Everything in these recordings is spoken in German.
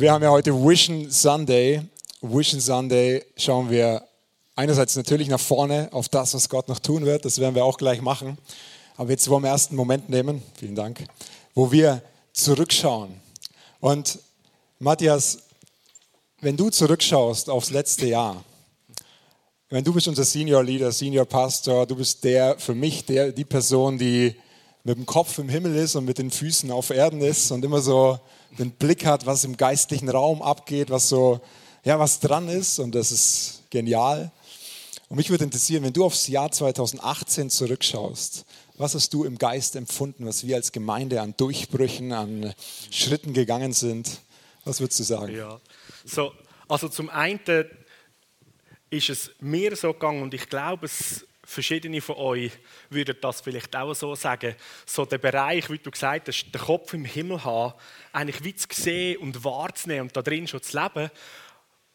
Wir haben ja heute Vision Sunday. Vision Sunday schauen wir einerseits natürlich nach vorne auf das, was Gott noch tun wird. Das werden wir auch gleich machen. Aber jetzt wollen wir erst einen Moment nehmen, vielen Dank, wo wir zurückschauen. Und Matthias, wenn du zurückschaust aufs letzte Jahr, wenn du bist unser Senior Leader, Senior Pastor, du bist der für mich der die Person, die mit dem Kopf im Himmel ist und mit den Füßen auf Erden ist und immer so den Blick hat, was im geistlichen Raum abgeht, was so ja was dran ist und das ist genial. Und mich würde interessieren, wenn du aufs Jahr 2018 zurückschaust, was hast du im Geist empfunden, was wir als Gemeinde an Durchbrüchen, an Schritten gegangen sind? Was würdest du sagen? Ja, so, also zum einen ist es mir so gegangen und ich glaube, es verschiedene von euch würden das vielleicht auch so sagen, so der Bereich, wie du gesagt hast, den Kopf im Himmel haben, eigentlich wie zu sehen und wahrzunehmen und da drin schon zu leben,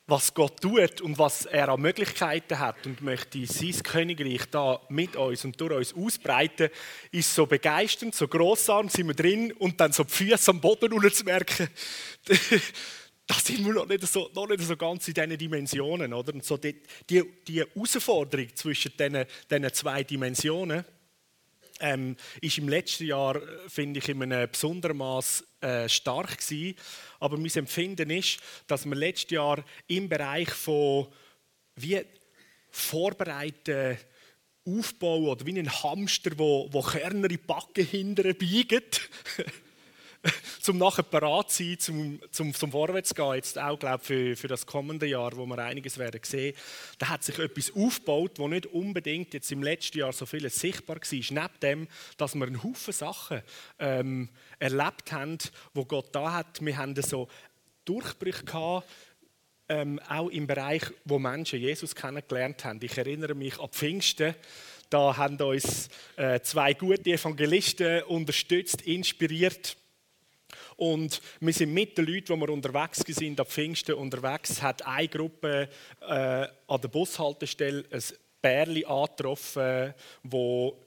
was Gott tut und was er an Möglichkeiten hat und möchte sein Königreich da mit uns und durch uns ausbreiten, ist so begeisternd, so grossartig, sind wir drin und dann so die Füße am Boden unten zu merken, da sind wir noch nicht so, noch nicht so ganz in diesen Dimensionen. Oder? Und so die, die, die Herausforderung zwischen diesen, diesen zwei Dimensionen ähm, ist im letzten Jahr, finde ich, in einem besonderen Maß äh, stark gewesen. Aber mein Empfinden ist, dass wir letztes Jahr im Bereich von wie vorbereiten, Aufbau oder wie ein Hamster, wo, wo Körner in die Backen hinterher biegt, zum nachher parat sein, zum, zum, zum Vorwärts gehen, jetzt auch glaub, für, für das kommende Jahr, wo wir einiges werden sehen, da hat sich etwas aufgebaut, wo nicht unbedingt jetzt im letzten Jahr so vieles sichtbar war, neben dem, dass wir einen Haufen Sachen ähm, erlebt haben, wo Gott da hat. Wir haben so Durchbrüche gehabt, ähm, auch im Bereich, wo Menschen Jesus kennengelernt haben. Ich erinnere mich an Pfingsten, da haben uns äh, zwei gute Evangelisten unterstützt, inspiriert und wir sind mit den Leuten, die wir unterwegs sind, am Pfingsten unterwegs, hat eine Gruppe äh, an der Bushaltestelle ein Bärli angetroffen, wo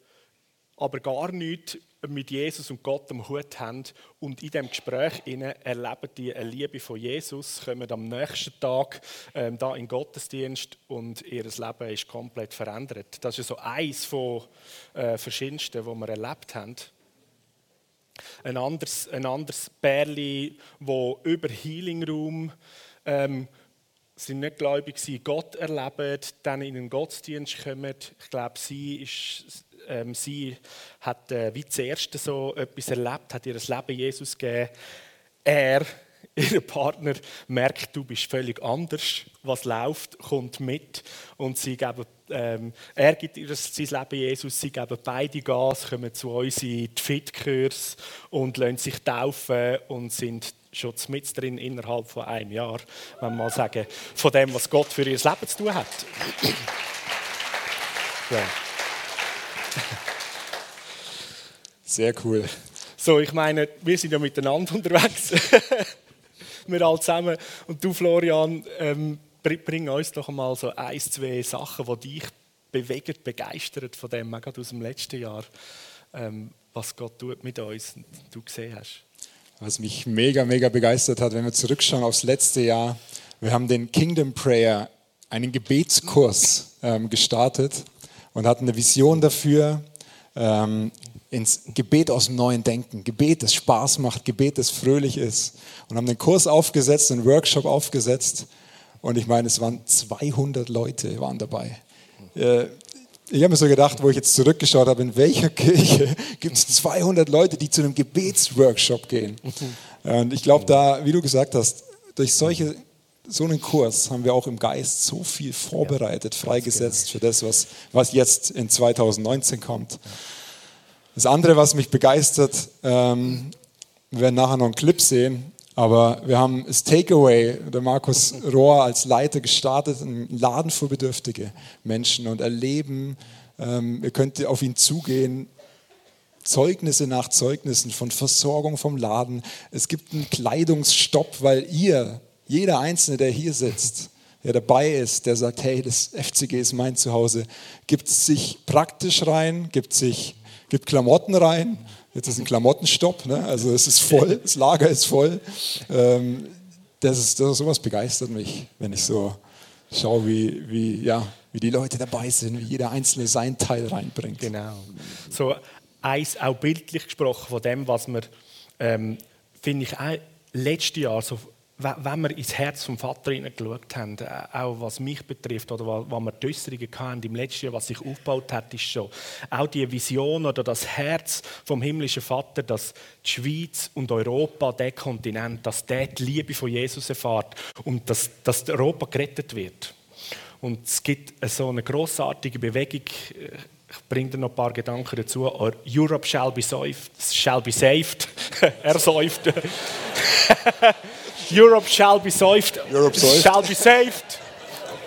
aber gar nichts mit Jesus und Gott am Hut haben. Und in diesem Gespräch erleben die eine Liebe von Jesus, kommen am nächsten Tag ähm, da in den Gottesdienst und ihr Leben ist komplett verändert. Das ist so eins von äh, verschiedensten, die wir erlebt haben ein anderes, ein anderes Pärli, wo über Healing Room ähm, sind nicht gläubig sie Gott erleben, dann in den Gottesdienst kommen. Ich glaube, sie, ähm, sie hat äh, wie zuerst so etwas erlebt, hat ihr das Leben Jesus gegeben. Er Ihr Partner merkt, du bist völlig anders, was läuft, kommt mit und sie geben, ähm, er gibt ihr sein Leben Jesus, sie geben beide Gas, kommen zu uns in die Fit-Kurs und lassen sich taufen und sind schon mit drin innerhalb von einem Jahr, wenn wir mal sagen, von dem, was Gott für ihr Leben zu tun hat. ja. Sehr cool. So, ich meine, wir sind ja miteinander unterwegs wir alle zusammen. Und du, Florian, ähm, bring uns doch mal so ein, zwei Sachen, die dich bewegen, begeistert von dem, gerade aus dem letzten Jahr, ähm, was Gott tut mit uns und du gesehen hast. Was mich mega, mega begeistert hat, wenn wir zurückschauen aufs letzte Jahr, wir haben den Kingdom Prayer, einen Gebetskurs ähm, gestartet und hatten eine Vision dafür, ähm, ins Gebet aus dem neuen Denken. Gebet, das Spaß macht, Gebet, das fröhlich ist. Und haben den Kurs aufgesetzt, einen Workshop aufgesetzt. Und ich meine, es waren 200 Leute waren dabei. Äh, ich habe mir so gedacht, wo ich jetzt zurückgeschaut habe, in welcher Kirche gibt es 200 Leute, die zu einem Gebetsworkshop gehen. Und ich glaube, da, wie du gesagt hast, durch solche, so einen Kurs haben wir auch im Geist so viel vorbereitet, freigesetzt genau. für das, was, was jetzt in 2019 kommt. Das andere, was mich begeistert, ähm, wir werden nachher noch einen Clip sehen, aber wir haben das Takeaway, der Markus Rohr als Leiter gestartet, einen Laden für bedürftige Menschen und erleben, ähm, ihr könnt auf ihn zugehen, Zeugnisse nach Zeugnissen von Versorgung vom Laden. Es gibt einen Kleidungsstopp, weil ihr, jeder Einzelne, der hier sitzt, der dabei ist, der sagt, hey, das FCG ist mein Zuhause, gibt sich praktisch rein, gibt sich gibt Klamotten rein. Jetzt ist ein Klamottenstopp, ne? also es ist voll, das Lager ist voll. Ähm, das ist, das, sowas begeistert mich, wenn ich so schaue, wie, wie, ja, wie die Leute dabei sind, wie jeder Einzelne seinen Teil reinbringt. Genau. So eins auch bildlich gesprochen von dem, was wir, ähm, finde ich, auch letztes Jahr so wenn wir ins Herz vom Vater hineingeschaut haben, äh, auch was mich betrifft, oder was wir die Äußerungen hatten im letzten Jahr, was sich aufgebaut hat, ist schon auch die Vision oder das Herz vom himmlischen Vater, dass die Schweiz und Europa, der Kontinent, dass der die Liebe von Jesus erfahrt und dass, dass Europa gerettet wird. Und es gibt so eine großartige Bewegung, ich bringe dir noch ein paar Gedanken dazu. Europe shall be saved. Shall be saved. er. Europe shall be saved. Europe saved. Shall be saved.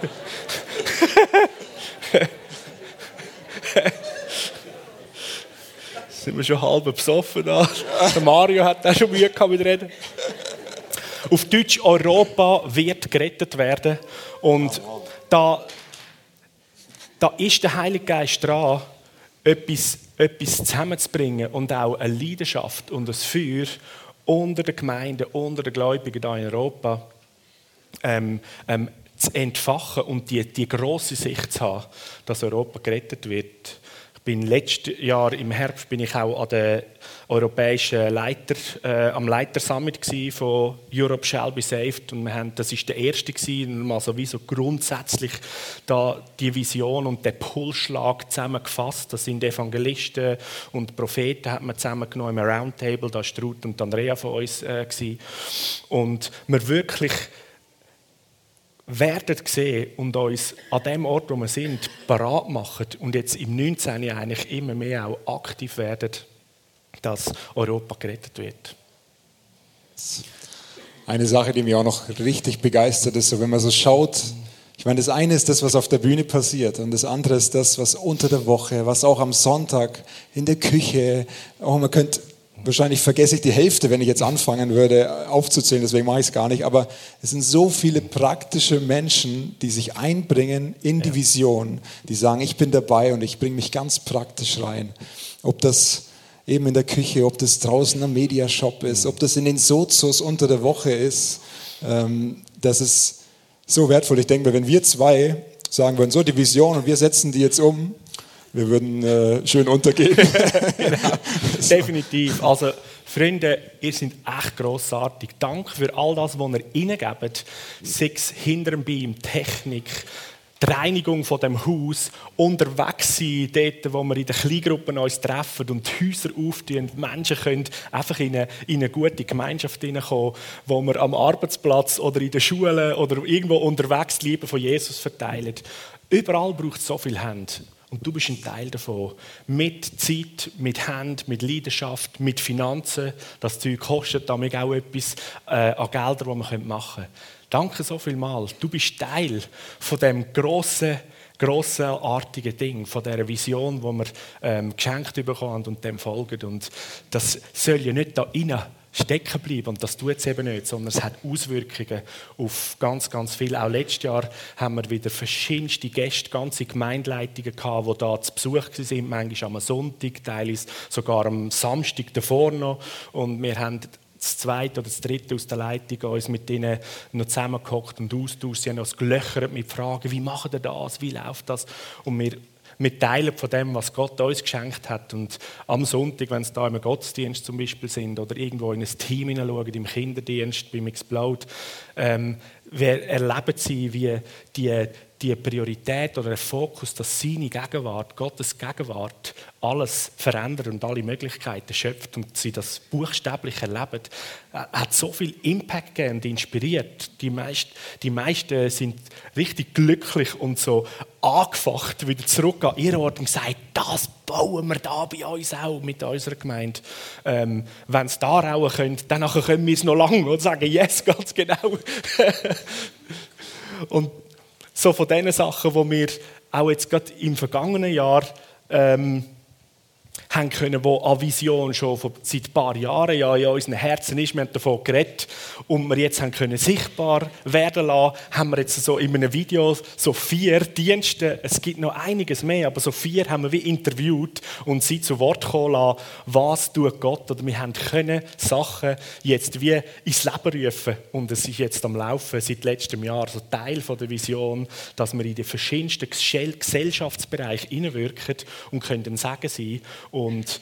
sind wir schon halb besoffen da. Der Mario hat auch schon Mühe gehabt mit Reden. Auf Deutsch, Europa wird gerettet werden. Und da, da ist der Heilige Geist dran, etwas, etwas zusammenzubringen und auch eine Leidenschaft und ein Feuer unter den Gemeinden, unter den Gläubigen hier in Europa ähm, ähm, zu entfachen und die, die große Sicht zu haben, dass Europa gerettet wird. Bin letztes Jahr im Herbst bin ich auch an der europäischen Leiter, äh, am Leitersummit von Europe Shall Be Saved und wir haben, das ist der erste gewesen, mal so wie so grundsätzlich da die Vision und der Pulsschlag zusammengefasst. Das sind Evangelisten und Propheten hat man zusammengenommen im Roundtable. Da ist Ruth und Andrea von uns äh, gewesen. und wir wirklich werden sehen und uns an dem Ort, wo wir sind, parat machen und jetzt im 19. eigentlich immer mehr auch aktiv werden, dass Europa gerettet wird. Eine Sache, die mich auch noch richtig begeistert, ist so, wenn man so schaut, ich meine, das eine ist das, was auf der Bühne passiert und das andere ist das, was unter der Woche, was auch am Sonntag in der Küche, oh, man könnte Wahrscheinlich vergesse ich die Hälfte, wenn ich jetzt anfangen würde aufzuzählen, deswegen mache ich es gar nicht. Aber es sind so viele praktische Menschen, die sich einbringen in die Vision, die sagen, ich bin dabei und ich bringe mich ganz praktisch rein. Ob das eben in der Küche, ob das draußen am Mediashop ist, ob das in den Sozos unter der Woche ist, ähm, das ist so wertvoll. Ich denke, wenn wir zwei sagen würden, so die Vision und wir setzen die jetzt um, wir würden äh, schön untergehen. genau. Definitiv. Also, Freunde, ihr seid echt grossartig. Danke für all das, was ihr reingebt. Sechs hinter dem Beam, Technik, die Reinigung von dem Haus, unterwegs sein, dort, wo wir in den Kleingruppen uns treffen und die Häuser auftun. Menschen können einfach in eine, in eine gute Gemeinschaft hineinkommen, wo wir am Arbeitsplatz oder in der Schule oder irgendwo unterwegs die Liebe von Jesus verteilen. Überall braucht es so viel Hände. Und du bist ein Teil davon. Mit Zeit, mit Hand, mit Leidenschaft, mit Finanzen. Das Zeug kostet damit auch etwas äh, an Geldern, die man machen können. Danke so viel mal. Du bist Teil von dem grossen, grossartigen Ding, von dieser Vision, die wir ähm, geschenkt bekommen und dem folgen. Und das soll ja nicht da rein stecken bleiben. Und das tut es eben nicht, sondern es hat Auswirkungen auf ganz, ganz viel. Auch letztes Jahr haben wir wieder verschiedenste Gäste, ganze Gemeindeleitungen gehabt, die da zu Besuch waren, manchmal am Sonntag, teilweise sogar am Samstag davor noch. Und wir haben das zweite oder das dritte aus der Leitung uns mit ihnen noch zusammengehockt und austauscht. Sie haben uns gelöchert mit Fragen, wie machen ihr das, wie läuft das? Und wir mit Teilen von dem, was Gott uns geschenkt hat. Und am Sonntag, wenn es da im Gottesdienst zum Beispiel sind oder irgendwo in ein Team hineinschauen, im Kinderdienst, beim Explode, ähm, erleben sie, wie die, die Priorität oder der Fokus, dass seine Gegenwart, Gottes Gegenwart, alles verändert und alle Möglichkeiten schöpft und sie das buchstäblich erleben, äh, hat so viel Impact gegeben und inspiriert. Die, meist, die meisten sind richtig glücklich und so angefacht wieder zurück an ihren Ort und gesagt, das bauen wir da bei uns auch mit unserer Gemeinde. Ähm, Wenn es da rauen könnt, dann können wir es noch lange und sagen, yes, ganz genau. und so von den Sachen, die wir auch jetzt gerade im vergangenen Jahr ähm, haben können, wo an Vision schon seit ein paar Jahren ja in unseren Herzen ist. Wir haben davon geredet. Und wir jetzt haben können sichtbar werden lassen, haben wir jetzt so in einem Video so vier Dienste, es gibt noch einiges mehr, aber so vier haben wir wie interviewt und sie zu Wort kommen lassen, was tut Gott? Oder wir haben können Sachen jetzt wie ins Leben rufen. Und es ist jetzt am Laufen seit letztem Jahr, so Teil von der Vision, dass wir in den verschiedensten Gesellschaftsbereichen hineinwirken und können sagen sie und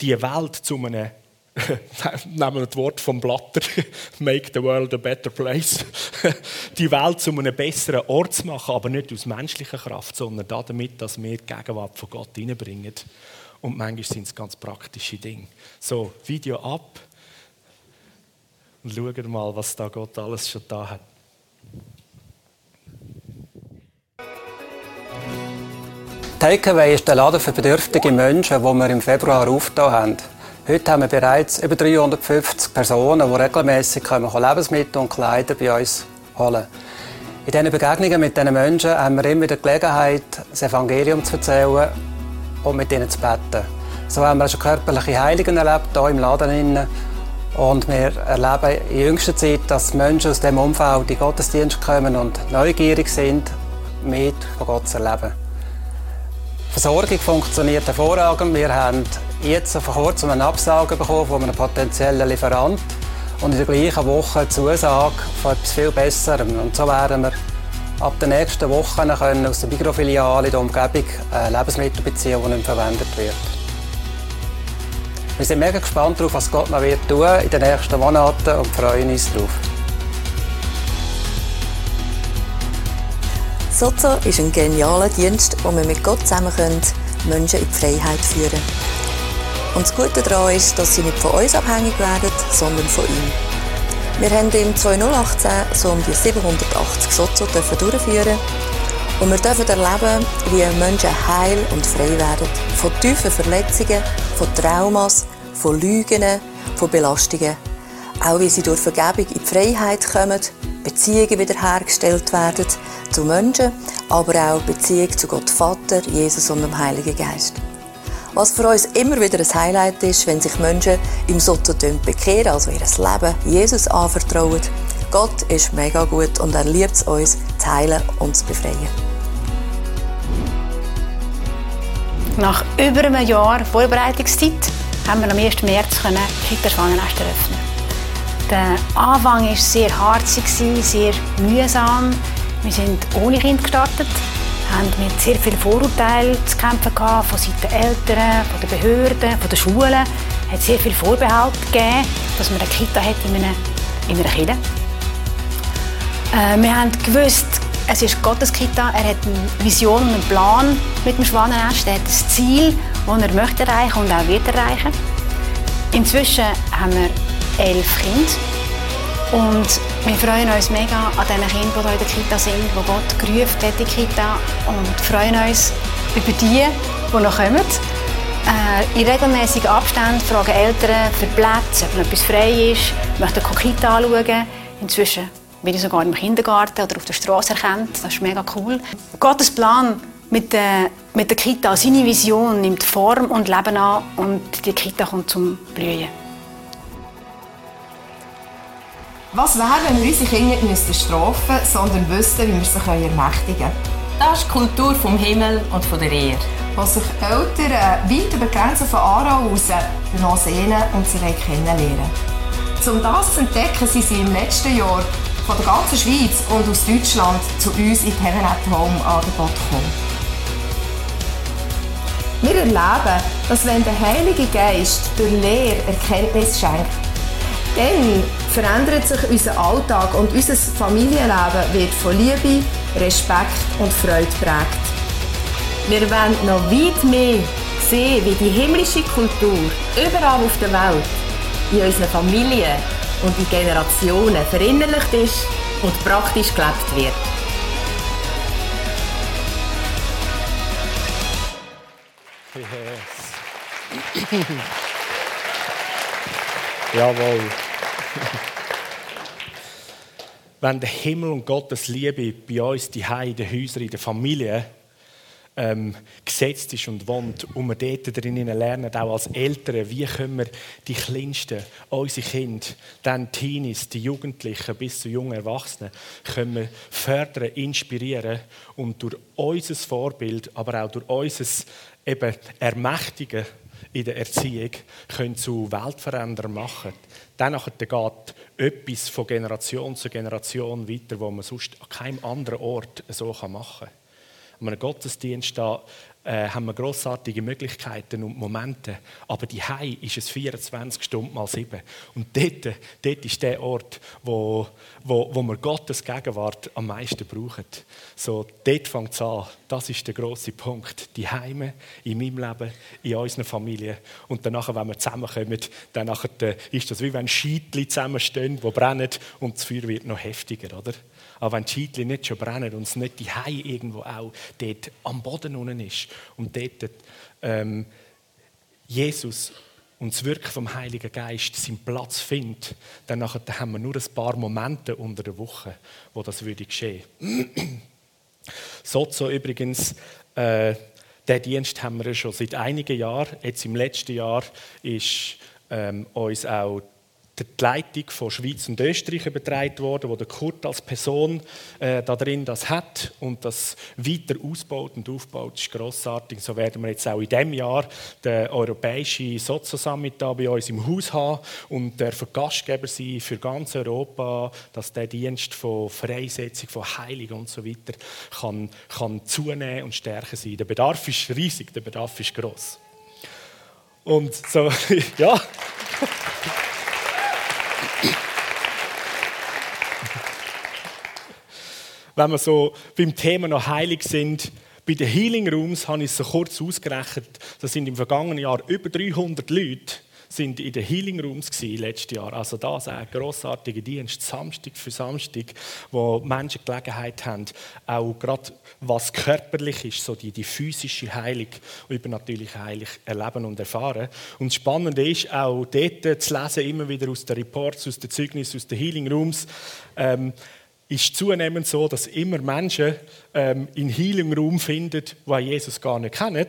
die Welt zu einem nehmen wir das Wort vom Blatter, make the world a better place, die Welt zu einem besseren Ort zu machen, aber nicht aus menschlicher Kraft, sondern damit, dass wir die Gegenwart von Gott hineinbringen. Und manchmal sind es ganz praktische Dinge. So, Video ab und schauen mal, was da Gott alles schon da hat. Takeaway ist der Laden für bedürftige Menschen, den wir im Februar aufgetan haben. Heute haben wir bereits über 350 Personen, die regelmäßig Lebensmittel und Kleider bei uns holen In diesen Begegnungen mit diesen Menschen haben wir immer die Gelegenheit, das Evangelium zu erzählen und mit ihnen zu beten. So haben wir schon körperliche Heiligen erlebt, hier im Laden. Und wir erleben in jüngster Zeit, dass Menschen aus diesem Umfeld in die Gottesdienst kommen und neugierig sind, mehr von Gott zu erleben. Die Versorgung funktioniert hervorragend. Wir haben jetzt vor kurzem eine Absage bekommen von einem potenziellen Lieferant und in der gleichen Woche eine Zusage von etwas viel Besserem. Und so werden wir ab der nächsten Woche können aus der Mikrofiliale in der Umgebung Lebensmittel beziehen, die nicht verwendet wird. Wir sind mega gespannt darauf, was Gott noch wird tun in den nächsten Monaten und freuen uns darauf. Sozo ist ein genialer Dienst, wo wir mit Gott zusammen können, Menschen in die Freiheit führen Und das Gute daran ist, dass sie nicht von uns abhängig werden, sondern von ihm. Wir haben im 2018 so um die 780 Sozo durchführen und wir dürfen erleben, wie Menschen heil und frei werden. Von tiefen Verletzungen, von Traumas, von Lügen, von Belastungen. Auch wie sie durch Vergebung in die Freiheit kommen, Beziehungen wiederhergestellt werden zu Menschen, aber auch Beziehung zu Gott Vater, Jesus und dem Heiligen Geist. Was für uns immer wieder ein Highlight ist, wenn sich Menschen im Sottotum bekehren, also ihr Leben Jesus anvertrauen. Gott ist mega gut und er liebt es uns, zu heilen und zu befreien. Nach über einem Jahr Vorbereitungszeit haben wir am 1. März Schwanennest eröffnen. Der Anfang war sehr harzig, sehr mühsam. Wir sind ohne Kind gestartet, haben mit sehr vielen Vorurteilen zu kämpfen gehabt, von Seiten der Eltern, von den Behörden, von den Schulen. Es hat sehr viel Vorbehalt gegeben, dass man eine Kita hat in einer, in einer Kirche. Äh, wir haben gewusst, es ist Gottes Kita. Er hat eine Vision und einen Plan mit dem Schwanennest. Er hat ein Ziel, das er möchte erreichen und auch wird erreichen. Inzwischen haben wir elf Kinder und wir freuen uns mega an den Kindern, die in der Kita sind, die Gott gerufen hat in die Kita und freuen uns über die, die noch kommen. Äh, in regelmäßigen Abständen fragen Eltern für Plätze, ob etwas frei ist, möchten die Kita anschauen. Inzwischen bin ich sogar im Kindergarten oder auf der Straße erkannt. Das ist mega cool. Gottes Plan mit der, mit der Kita, seine Vision nimmt Form und Leben an und die Kita kommt zum Blühen. Was wäre, wenn wir unsere Kinder nicht strafen müssten, sondern wüssten, wie wir sie ermächtigen können? Das ist die Kultur vom Himmel und von der Erde. Wo sich Eltern weit über die Grenzen von Aarau heraus danach sehnen und sie kennenlernen Um das zu entdecken, sind sie im letzten Jahr von der ganzen Schweiz und aus Deutschland zu uns in Heaven at Home Angebot gekommen. Wir erleben, dass wenn der Heilige Geist durch Lehre Erkenntnis schenkt, dann verändert sich unser Alltag und unser Familienleben wird von Liebe, Respekt und Freude prägt. Wir wollen noch weit mehr sehen, wie die himmlische Kultur überall auf der Welt in unseren Familien und in Generationen verinnerlicht ist und praktisch gelebt wird. Yes. Jawohl. Wenn der Himmel und Gottes Liebe bei uns, die in den Häusern, in der Familie, ähm, gesetzt ist und wohnt und wir dort drinnen lernen, auch als Eltern, wie können wir die Kleinsten, unsere Kinder, dann Teenies, die Jugendlichen bis zu jungen Erwachsenen, können wir fördern, inspirieren und durch unser Vorbild, aber auch durch unser eben Ermächtigen in der Erziehung können zu Weltveränderern machen. Dann geht etwas von Generation zu Generation weiter, wo man sonst an keinem anderen Ort so machen kann. An einem Gottesdienst da äh, haben wir grossartige Möglichkeiten und Momente. Aber die Hai ist es 24 Stunden mal 7. Und dort, dort ist der Ort, wo, wo, wo wir Gottes Gegenwart am meisten brauchen. So, dort fängt es an. Das ist der große Punkt. Die Heime in meinem Leben, in unserer Familie. Und danach, wenn wir zusammenkommen, dann äh, ist das wie wenn Scheitli zusammenstehen, die brennen und das Feuer wird noch heftiger, oder? Aber wenn die Scheitchen nicht schon brennen und es nicht die Hai irgendwo auch dort am Boden unten ist und dort ähm, Jesus und das Wirken vom Heiligen Geist seinen Platz findet, dann haben wir nur ein paar Momente unter der Woche, wo das würde geschehen. Sozo übrigens, äh, den Dienst haben wir schon seit einigen Jahren. Jetzt im letzten Jahr ist ähm, uns auch die Leitung von Schweiz und Österreich übertragen worden, wo der Kurt als Person äh, da drin das hat und das weiter ausbaut und aufbaut, das ist grossartig. So werden wir jetzt auch in diesem Jahr den europäischen Sozo-Summit bei uns im Haus haben und der Gastgeber sein für ganz Europa, dass der Dienst von Freisetzung, von Heilung und so weiter kann, kann zunehmen und stärker sein. Der Bedarf ist riesig, der Bedarf ist gross. Und so, ja. Wenn wir so beim Thema noch heilig sind, bei den Healing Rooms habe ich es so kurz ausgerechnet, das sind im vergangenen Jahr über 300 Leute sind in den Healing Rooms gewesen, letztes Jahr. Also das ein grossartiger Dienst, Samstag für Samstag, wo Menschen Gelegenheit haben, auch gerade was körperlich ist, so die, die physische Heilung, übernatürliche Heilung erleben und erfahren. Und das Spannende ist auch dort zu lesen, immer wieder aus den Reports, aus den Zeugnissen, aus den Healing Rooms, ähm, ist zunehmend so, dass immer Menschen ähm, in Healing Room finden, die Jesus gar nicht kennen.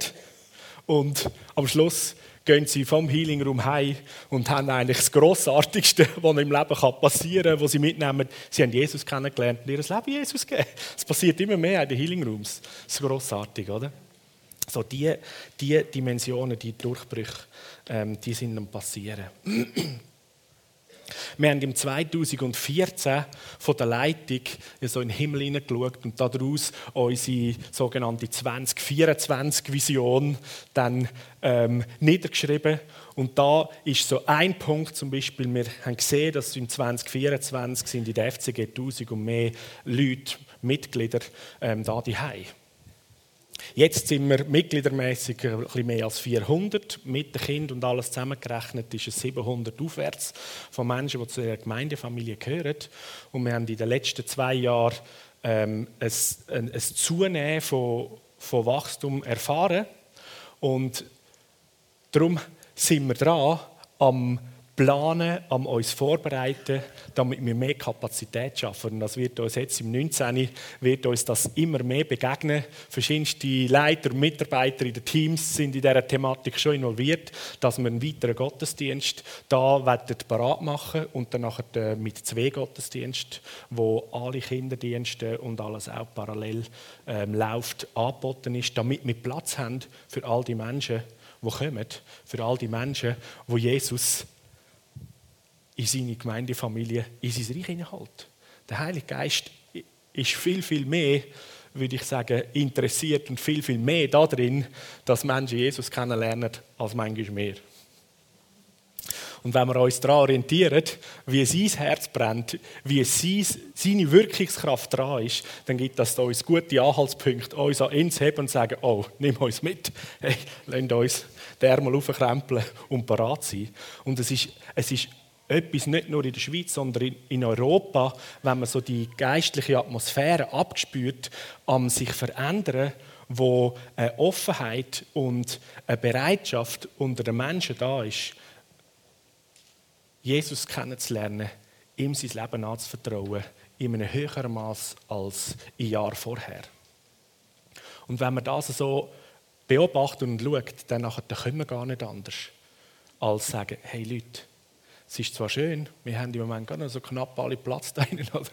Und am Schluss gehen sie vom Healing Room heim und haben eigentlich das Grossartigste, was im Leben passieren kann, was sie mitnehmen. Sie haben Jesus kennengelernt und ihr Leben Jesus gegeben. Es passiert immer mehr in den Healing Rooms. Das ist grossartig, oder? So die, die Dimensionen, die Durchbrüche, ähm, die sind am passieren. Wir haben im 2014 von der Leitung so in den Himmel hineingeschaut und daraus unsere sogenannte 2024-Vision dann ähm, niedergeschrieben. Und da ist so ein Punkt zum Beispiel, wir haben gesehen, dass im 2024 sind in der FCG 1000 und mehr Leute, Mitglieder, ähm, da die Jetzt sind wir mitgliedermäßig bisschen mehr als 400. Mit den Kindern und alles zusammengerechnet ist es 700 aufwärts von Menschen, die zu der Gemeindefamilie gehören. Und wir haben in den letzten zwei Jahren ähm, ein, ein, ein Zunehmen von, von Wachstum erfahren. Und darum sind wir dran, am planen, am uns vorbereiten, damit wir mehr Kapazität schaffen. Das wird uns jetzt im 19. wird uns das immer mehr begegnen. Verschiedenste Leiter Mitarbeiter in den Teams sind in dieser Thematik schon involviert, dass wir einen weiteren Gottesdienst da parat machen und dann nachher äh, mit zwei Gottesdiensten, wo alle Kinderdienste und alles auch parallel ähm, läuft, angeboten ist, damit wir Platz haben für all die Menschen, die kommen, für all die Menschen, wo Jesus in seine Gemeindefamilie, in sein Reich hineinholt. Der Heilige Geist ist viel, viel mehr, würde ich sagen, interessiert und viel, viel mehr darin, dass Menschen Jesus kennenlernen, als manchmal mehr. Und wenn wir uns daran orientieren, wie sein Herz brennt, wie seine Wirkungskraft dran ist, dann gibt das uns gute Anhaltspunkte, uns an ihn zu heben und zu sagen, oh, nimm uns mit, hey, lasst uns den Ärmel aufkrempeln und parat sein. Und es ist, es ist etwas nicht nur in der Schweiz, sondern in Europa, wenn man so die geistliche Atmosphäre abgespürt, am sich verändern, wo eine Offenheit und eine Bereitschaft unter den Menschen da ist, Jesus kennenzulernen, ihm sein Leben anzuvertrauen, in einem höheren Maß als im Jahr vorher. Und wenn wir das so beobachtet und schaut, dann können wir gar nicht anders, als sagen, hey Leute, es ist zwar schön, wir haben im Moment gar noch so knapp alle Platz drinnen, aber,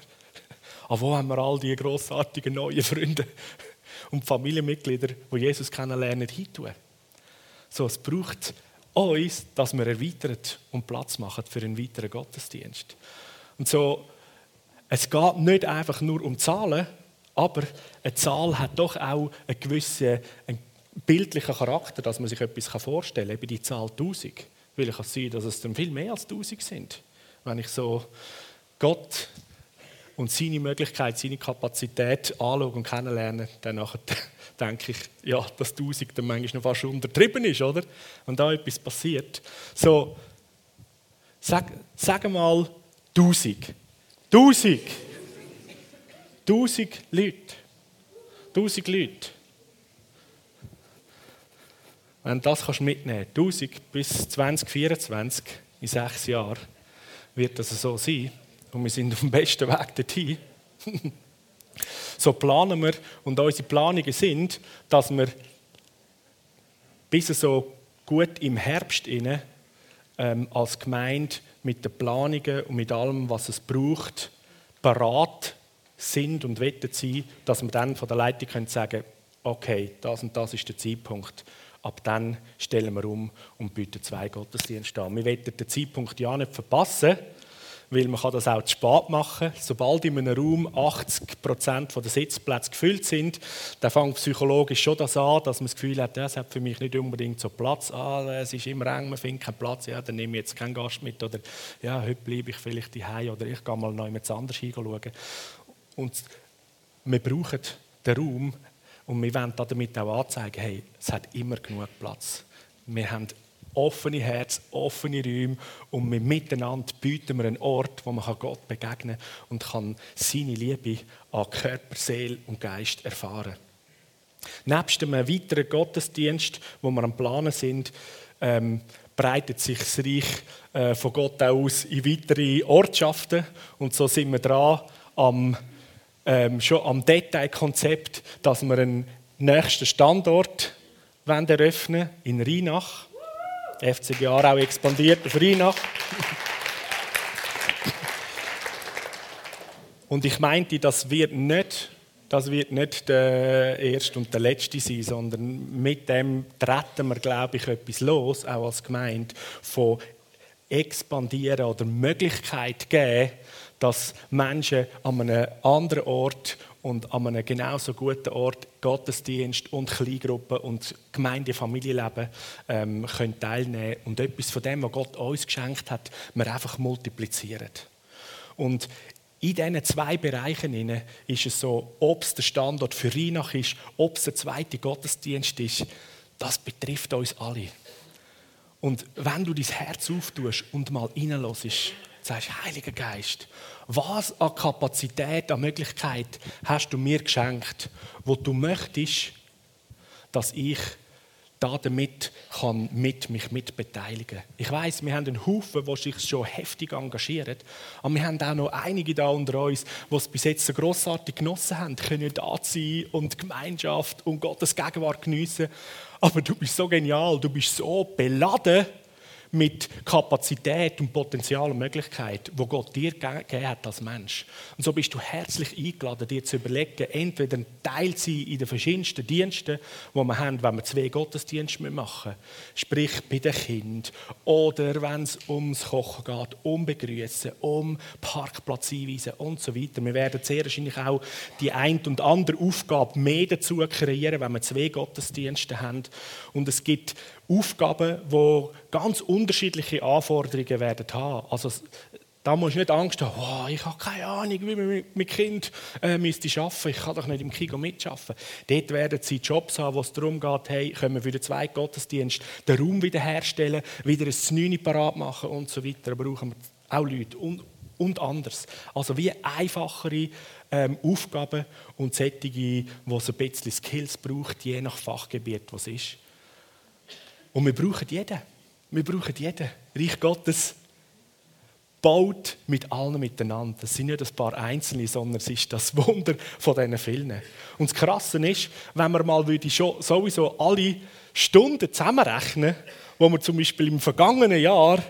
aber wo haben wir all die grossartigen neuen Freunde und Familienmitglieder, die Jesus kennenlernen, hintun? So, es braucht uns, dass wir erweitern und Platz machen für einen weiteren Gottesdienst. Und so, es geht nicht einfach nur um Zahlen, aber eine Zahl hat doch auch einen gewissen einen bildlichen Charakter, dass man sich etwas vorstellen kann. Eben die Zahl 1000. Weil es kann sein, dass es dann viel mehr als 1000 sind. Wenn ich so Gott und seine Möglichkeit, seine Kapazität anschaue und kennenlerne, dann denke ich, ja, dass 1000 dann manchmal noch fast untertrieben ist, oder? Und da etwas passiert. So, sag, sag mal 1000. 1000. 1000 Leute. 1000 Leute. Wenn du das kannst mitnehmen kannst, 1000 bis 2024, in sechs Jahren, wird das so sein. Und wir sind auf dem besten Weg dorthin. so planen wir und unsere Planungen sind, dass wir bis so gut im Herbst inne, ähm, als Gemeinde mit den Planungen und mit allem, was es braucht, parat sind und wettet sein, dass wir dann von der Leitung können sagen okay, das und das ist der Zeitpunkt. Ab dann stellen wir um und bieten zwei Gottesdienste an. Wir wollen den Zeitpunkt ja nicht verpassen, weil man kann das auch zu spät machen. Sobald in einem Raum 80 Prozent der Sitzplätze gefüllt sind, dann fängt psychologisch schon das an, dass man das Gefühl hat, das hat für mich nicht unbedingt so Platz. Ah, es ist immer eng, man findet keinen Platz. Ja, dann nehme ich jetzt keinen Gast mit oder ja, heute bleibe ich vielleicht daheim oder ich gehe mal noch jemand anders hinschauen. Und wir brauchen den Raum und wir wollen damit auch anzeigen, hey, es hat immer genug Platz. Wir haben offene Herz, offene Räume und wir miteinander bieten wir einen Ort, wo man Gott begegnen kann und kann seine Liebe an Körper, Seele und Geist erfahren. Nebst einem weiteren Gottesdienst, wo wir am Planen sind, ähm, breitet sich das Reich äh, von Gott aus in weitere Ortschaften und so sind wir dran am ähm, schon am Detailkonzept, dass wir einen nächsten Standort eröffnen in Rheinach. FCG auch expandiert auf Rheinach. Und ich meinte, das wird nicht, das wird nicht der erste und der letzte sein, sondern mit dem treten wir, glaube ich, etwas los, auch als Gemeinde, von expandieren oder Möglichkeit geben, dass Menschen an einem anderen Ort und an einem genauso guten Ort Gottesdienst und Kleingruppen und Gemeindefamilienleben ähm, können teilnehmen und etwas von dem, was Gott uns geschenkt hat, wir einfach multiplizieren. Und in diesen zwei Bereichen ist es so, ob es der Standort für Rheinach ist, ob es der zweite Gottesdienst ist, das betrifft uns alle. Und wenn du dein Herz auftust und mal reinlässt, sagst, Heiliger Geist, was an Kapazität, an Möglichkeit hast du mir geschenkt, wo du möchtest, dass ich da damit kann mit mich mit beteiligen. Ich weiß, wir haben einen Haufen, die sich schon heftig engagieren, aber wir haben auch noch einige da unter uns, die es bis jetzt so grossartig genossen haben, können da sein und Gemeinschaft und Gottes Gegenwart geniessen. Aber du bist so genial, du bist so beladen mit Kapazität und Potenzial und Möglichkeit, wo Gott dir gegeben hat als Mensch. Und so bist du herzlich eingeladen, dir zu überlegen, entweder ein Teil zu sein in den verschiedensten Diensten, die wir haben, wenn wir zwei Gottesdienste machen sprich bei den Kindern oder wenn es ums Kochen geht, um Begrüßen, um Parkplatz einweisen und so weiter. Wir werden sehr wahrscheinlich auch die ein und andere Aufgabe mehr dazu kreieren, wenn wir zwei Gottesdienste haben. Und es gibt Aufgaben, die ganz unterschiedliche Anforderungen werden haben. Also da musst du nicht Angst haben, oh, ich habe keine Ahnung, wie man mit Kind äh, müsste arbeiten. Ich kann doch nicht im Kino mitschaffen. Dort werden sie Jobs haben, wo es darum geht, hey, können wir für den zweiten Gottesdienst den Raum wiederherstellen, wieder ein Znüni parat machen und so weiter. Da brauchen wir auch Leute und, und anders. Also wie einfachere ähm, Aufgaben und solche, die es ein bisschen Skills braucht, je nach Fachgebiet, was es ist. Und wir brauchen jeden. Wir brauchen jeden. Reich Gottes baut mit allen miteinander. Das sind nicht ein paar Einzelne, sondern es ist das Wunder von diesen vielen. Und das Krasse ist, wenn man mal sowieso alle Stunden zusammenrechnen, wo wir zum Beispiel im vergangenen Jahr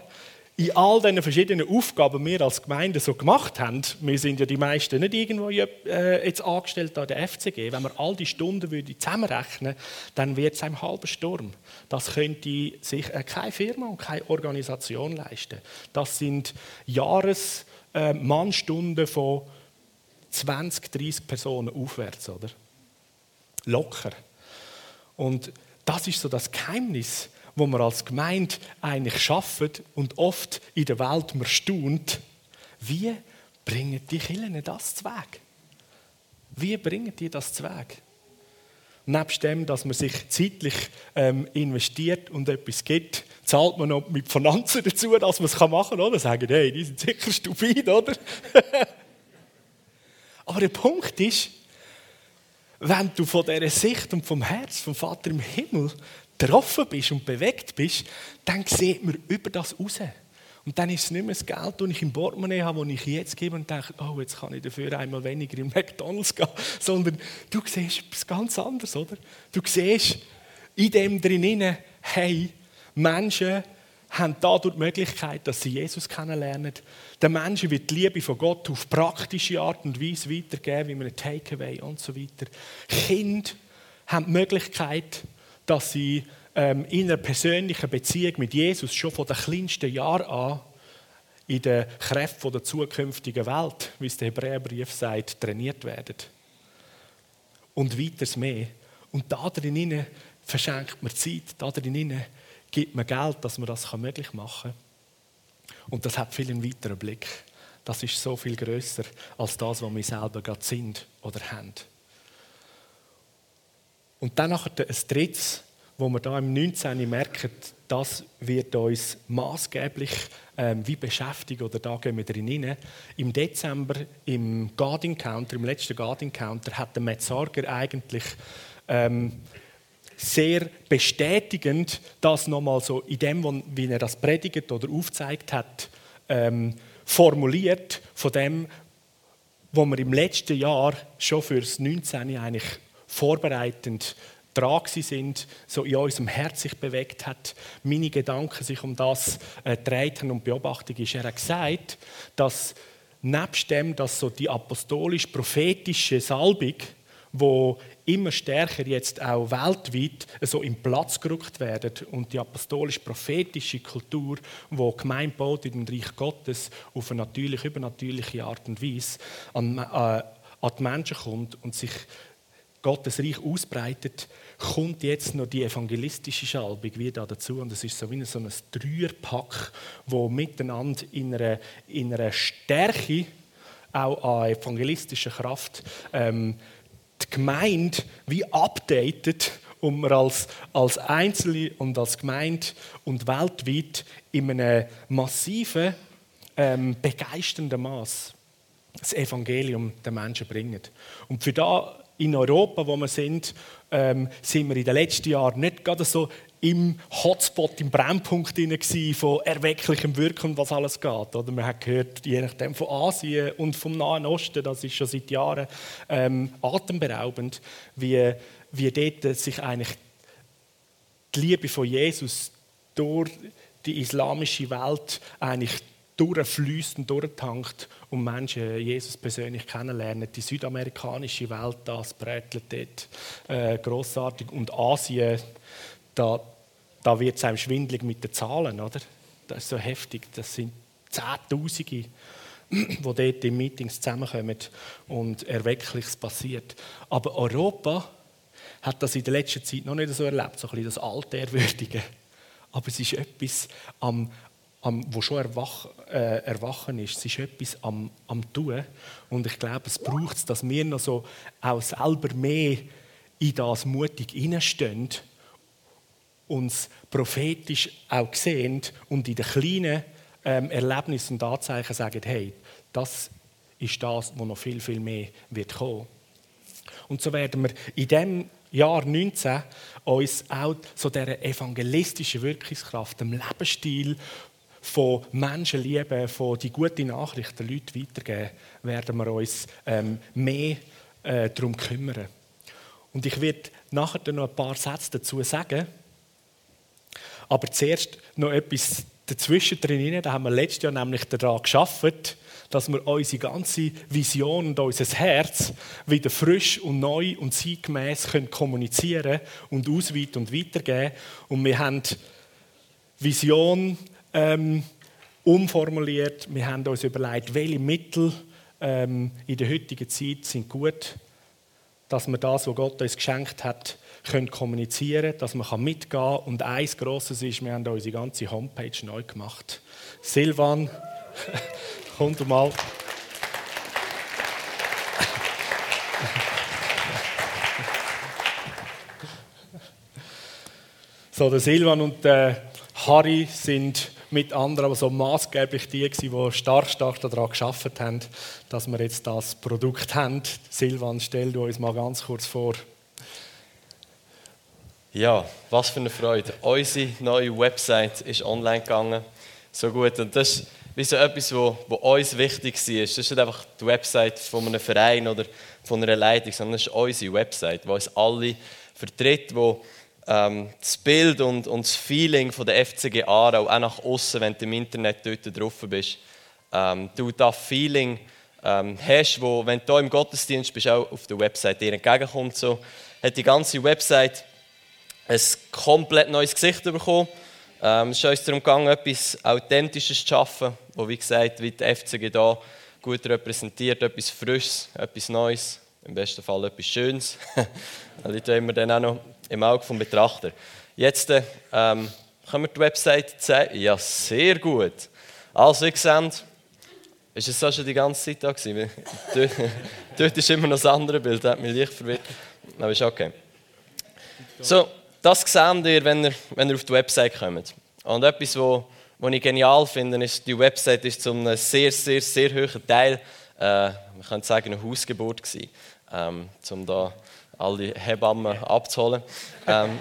in all diesen verschiedenen Aufgaben wir als Gemeinde so gemacht haben, wir sind ja die meisten nicht irgendwo äh, jetzt angestellt an der FCG, wenn wir all die Stunden zusammenrechnen dann wird es ein halber Sturm. Das könnte sich äh, keine Firma und keine Organisation leisten. Das sind Jahresmannstunden äh, von 20, 30 Personen aufwärts, oder? Locker. Und das ist so das Geheimnis wo wir als Gemeinde eigentlich schaffen und oft in der Welt man staunt, wie bringen die Kirchen das zu Weg? Wie bringen die das zu Weg? Nebst dem, dass man sich zeitlich ähm, investiert und etwas gibt, zahlt man noch mit Finanzen dazu, dass man es machen kann, oder? Sagen, hey, die sind sicher stupid, oder? Aber der Punkt ist, wenn du von dieser Sicht und vom Herz vom Vater im Himmel getroffen bist und bewegt bist, dann sieht man über das raus. Und dann ist es nicht mehr das Geld, das ich im Portemonnaie habe, das ich jetzt gebe und denke, oh, jetzt kann ich dafür einmal weniger in McDonalds gehen. Sondern du siehst etwas ganz anderes, oder? Du siehst in dem drinnen, hey, Menschen haben dadurch die Möglichkeit, dass sie Jesus kennenlernen. Den Menschen wird die Liebe von Gott auf praktische Art und Weise weitergeben, wie man ein Takeaway und so weiter. Kinder haben die Möglichkeit, dass sie ähm, in einer persönlichen Beziehung mit Jesus schon von den kleinsten Jahren an in den Kräften der zukünftigen Welt, wie es der Hebräerbrief sagt, trainiert werden. Und weiters mehr. Und da drinnen verschenkt man Zeit, da drinnen gibt man Geld, dass man das möglich machen kann. Und das hat viel einen weiteren Blick. Das ist so viel größer als das, was wir selber gerade sind oder haben. Und dann nachher ein drittes, wo wir da im 19. merken, das wird uns maßgeblich ähm, wie beschäftigen oder da gehen wir drin rein. Im Dezember im Guard Counter, im letzten Guard Counter, hat der Matt Sorger eigentlich ähm, sehr bestätigend das nochmal so in dem, wie er das predigt oder aufzeigt hat, ähm, formuliert von dem, was wir im letzten Jahr schon fürs 19. eigentlich vorbereitend dran sind, so in unserem Herz sich bewegt hat, meine Gedanken sich um das äh, gedreht haben und Beobachtung ist. Er hat gesagt, dass nebst dem, dass so die apostolisch-prophetische Salbung, wo immer stärker jetzt auch weltweit so im Platz gerückt werden und die apostolisch-prophetische Kultur, wo Gemeinde baut in den Reich Gottes auf eine natürlich übernatürliche Art und Weise an, äh, an die Menschen kommt und sich Gottes Reich ausbreitet, kommt jetzt noch die evangelistische Schalbung wieder dazu. Und es ist so wie so ein Dreierpack, wo miteinander in einer, in einer Stärke, auch an evangelistischer Kraft, ähm, die Gemeinde wie updatet, um wir als, als Einzelne und als Gemeinde und weltweit in einem massiven, ähm, begeisternden Maß das Evangelium den Menschen bringen. Und für da in Europa, wo wir sind, ähm, sind wir in den letzten Jahren nicht gerade so im Hotspot, im Brennpunkt von erwecklichem Wirken, was alles geht. Oder man hat gehört, je nachdem von Asien und vom Nahen Osten, das ist schon seit Jahren ähm, atemberaubend, wie, wie dort sich eigentlich die Liebe von Jesus durch die islamische Welt eigentlich durchfließt und durchtankt und Menschen Jesus persönlich kennenlernen. Die südamerikanische Welt, das brätelt dort äh, großartig und Asien, da, da wird es einem schwindlig mit den Zahlen, oder? Das ist so heftig. Das sind Zehntausende, die dort in Meetings zusammenkommen und Erweckliches passiert. Aber Europa hat das in der letzten Zeit noch nicht so erlebt, so ein bisschen das Altehrwürdige. Aber es ist etwas am, am, wo schon erwach, äh, erwachen ist. Es ist etwas am, am Tun. Und ich glaube, es braucht es, dass wir noch so auch selber mehr in das mutig hineinstehen, uns prophetisch auch sehen und in den kleinen ähm, Erlebnissen und Anzeichen sagen, hey, das ist das, was noch viel, viel mehr wird kommen. Und so werden wir in dem Jahr 19 uns auch so dieser evangelistischen Wirkungskraft, dem Lebensstil von Menschenliebe, von die gute Nachricht den Leuten weitergeben, werden wir uns ähm, mehr äh, darum kümmern. Und ich werde nachher noch ein paar Sätze dazu sagen. Aber zuerst noch etwas dazwischen drin. Da haben wir letztes Jahr nämlich daran geschafft, dass wir unsere ganze Vision und unser Herz wieder frisch und neu und zeitgemäß kommunizieren und ausweiten und weitergeben. Und wir haben Vision ähm, umformuliert. Wir haben uns überlegt, welche Mittel ähm, in der heutigen Zeit sind gut, dass wir das, was Gott uns geschenkt hat, können kommunizieren, dass man mitgehen kann. Und eins Grosses ist, wir haben unsere ganze Homepage neu gemacht. Silvan, komm mal. So, der Silvan und der Harry sind mit anderen, aber so maßgeblich die, die stark, stark daran geschafft haben, dass wir jetzt das Produkt haben. Silvan, stell du uns mal ganz kurz vor. Ja, was für eine Freude. Unsere neue Website ist online gegangen. So gut. Und das ist wie so etwas, was uns wichtig war. Das ist nicht einfach die Website von einem Verein oder von einer Leitung, sondern das ist unsere Website, die uns alle vertritt, wo ähm, das Bild und, und das Feeling von der FCG Aarau auch nach außen, wenn du im Internet dort drauf bist, ähm, du das Feeling ähm, hast, wo, wenn du hier im Gottesdienst bist, auch auf der Website dir entgegenkommt. So, hat die ganze Website ein komplett neues Gesicht bekommen. Ähm, es ist uns darum gegangen, etwas Authentisches zu schaffen, wo wie gesagt, wie die FCG da gut repräsentiert, etwas Frisches, etwas Neues, im besten Fall etwas Schönes. liegt immer dann auch noch im Auge des Betrachter. Jetzt ähm, können wir die Website zeigen. Ja, sehr gut. Also, ihr seht, ist es so schon die ganze Zeit da dort ist immer noch das andere Bild, das hat mich leicht verwirrt. Aber ist okay. So, das seht ihr, wenn ihr, wenn ihr auf die Website kommt. Und etwas, was was ich genial finde, ist, die Website ist zu einem sehr, sehr, sehr hohen Teil, äh, man könnte sagen, eine Hausgeburt gewesen, ähm, um da alle Hebammen abzuholen. Ähm,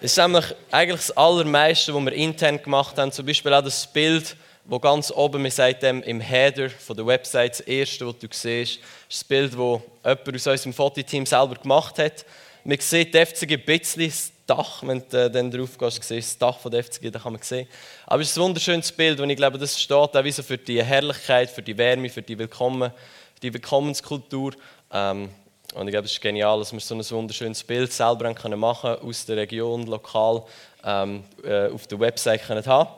das ist nämlich eigentlich das Allermeiste, was wir intern gemacht haben. Zum Beispiel auch das Bild, wo ganz oben, wir sagen im Header von der Website, das erste, was du siehst, ist das Bild, das jemand aus unserem Fototeam selber gemacht hat. Man sieht die FCG ein bisschen, das Dach, wenn du äh, dann drauf gehst, siehst das Dach von der FCG, da kann man sehen. Aber es ist ein wunderschönes Bild und ich glaube, das steht auch wie so für die Herrlichkeit, für die Wärme, für die, Willkommen, die Willkommenskultur. Ähm, und ich glaube, es ist genial, dass wir so ein wunderschönes Bild selber können machen aus der Region, lokal, ähm, äh, auf der Website können haben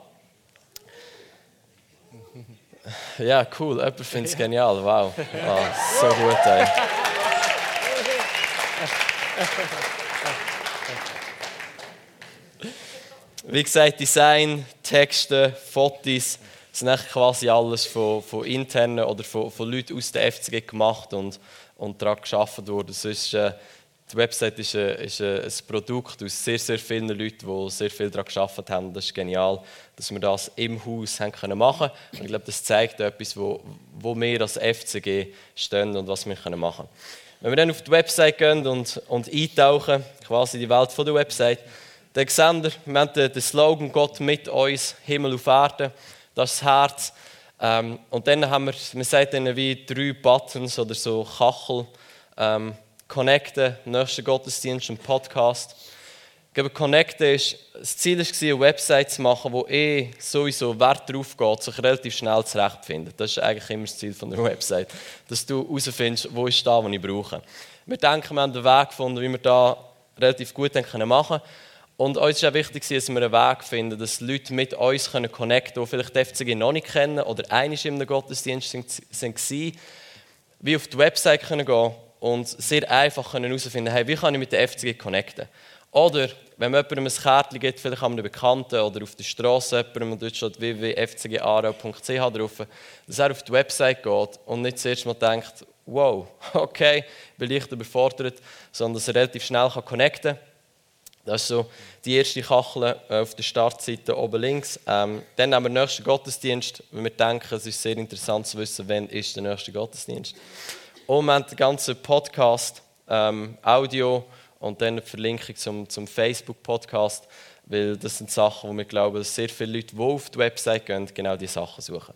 Ja, cool. Jemand findet es genial. Wow. Oh, so gut, ey. Wie gesagt, Design, Texte, Fotos, sind quasi alles von, von internen oder von, von Leuten aus der FCG gemacht und, und daran geschaffen worden. Sonst, äh, die Website ist, ein, ist ein Produkt aus sehr, sehr vielen Leuten, die sehr viel daran geschafft haben. Das ist genial, dass wir das im Haus haben können machen können. Ich glaube, das zeigt etwas, wo, wo wir als FCG stehen und was wir können machen können. Wenn wir dann auf die Website gehen und, und eintauchen, quasi die Welt von der Website, dann sehen wir, wir haben den Slogan «Gott mit uns, Himmel auf Erde», das ist das Herz. Ähm, und dann haben wir, man sagt ihnen wie drei Buttons oder so Kachel, ähm, Connecten, nächsten Gottesdienst und Podcast. Glaube, Connecten ist, das Ziel war, eine Website zu machen, wo eh sowieso Wert darauf geht, sich relativ schnell zurechtzufinden. Das ist eigentlich immer das Ziel von der Website. Dass du herausfindest, wo ist da, was ich brauche. Wir denken, wir haben einen Weg gefunden, wie wir da relativ gut machen können. Und uns ist auch wichtig, dass wir einen Weg finden, dass Leute mit uns können connecten können, die vielleicht die FCG noch nicht kennen oder einig im Gottesdienst sind, wie auf die Website können gehen und sehr einfach herausfinden hey, wie kann ich mit der FCG connecten. Oder wenn man jemandem ein Kärtchen gibt, vielleicht an einem Bekannten oder auf der Straße jemandem, und dort steht www.fcgarau.ch drauf, dass er auf die Website geht und nicht zuerst mal denkt, wow, okay, bin leicht überfordert, sondern dass er relativ schnell connecten kann. Das ist so die erste Kachel äh, auf der Startseite oben links. Ähm, dann haben wir den nächsten Gottesdienst, weil wir denken, es ist sehr interessant zu wissen, wann ist der nächste Gottesdienst. Und wir haben den ganzen Podcast, ähm, Audio und dann eine Verlinkung zum, zum Facebook-Podcast, weil das sind Sachen, wo wir glauben, dass sehr viele Leute, die auf die Website gehen, genau diese Sachen suchen.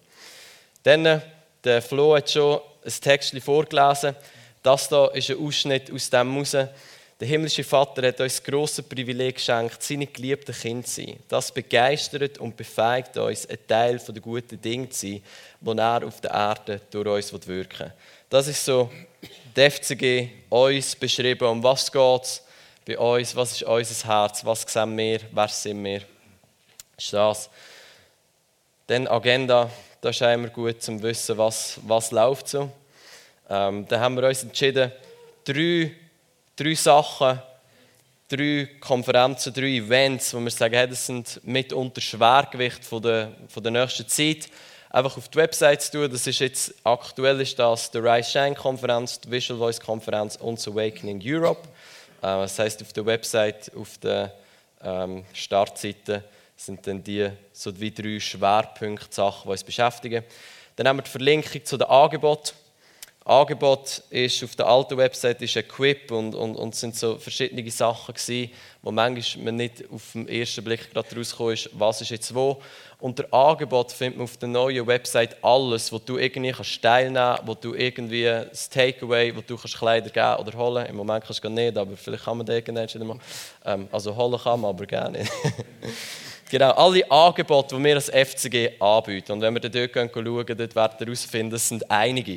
Dann, äh, der Flo hat schon ein Text vorgelesen. Das hier ist ein Ausschnitt aus dem raus. Der himmlische Vater hat uns das grosse Privileg geschenkt, seine geliebten Kinder zu sein. Das begeistert und befähigt uns, ein Teil der guten Dinge zu sein, die er auf der Erde durch uns wirken will. Das ist so die FCG uns beschrieben. Um was geht es bei uns? Was ist unser Herz? Was sehen wir? Wer sind wir? Ist das. Dann Agenda. Das ist immer gut zum Wissen, was, was läuft so. Ähm, dann haben wir uns entschieden, drei drei Sachen, drei Konferenzen, drei Events, wo wir sagen, hey, das sind mitunter Schwergewicht von der, von der nächsten Zeit. Einfach auf die Website zu tun. Das ist jetzt aktuell ist das die Rise Shine Konferenz, die Visual Voice Konferenz und das Awakening Europe. Äh, das heißt auf der Website, auf der ähm, Startseite sind dann die so wie drei Schwerpunkte Sachen, die uns beschäftigen. Dann haben wir die Verlinkung zu den Angeboten. Angebot ist auf der alten Website ist Equip und, und, und sind so verschiedene Sachen gewesen, wo manchmal man nicht auf den ersten Blick gerade rausgekommen ist, was ist jetzt wo. Unter Angebot findet man auf der neuen Website alles, wo du irgendwie kannst teilnehmen, wo du irgendwie das Takeaway, wo du kannst Kleider geben oder holen. Im Moment kannst du nicht, aber vielleicht kann man das irgendwann mal. Ähm, also holen kann man, aber gerne nicht. Genau, alle Angebote, die wir als FCG anbieten. Und wenn wir dort schauen, dort werden wir herausfinden, es sind einige.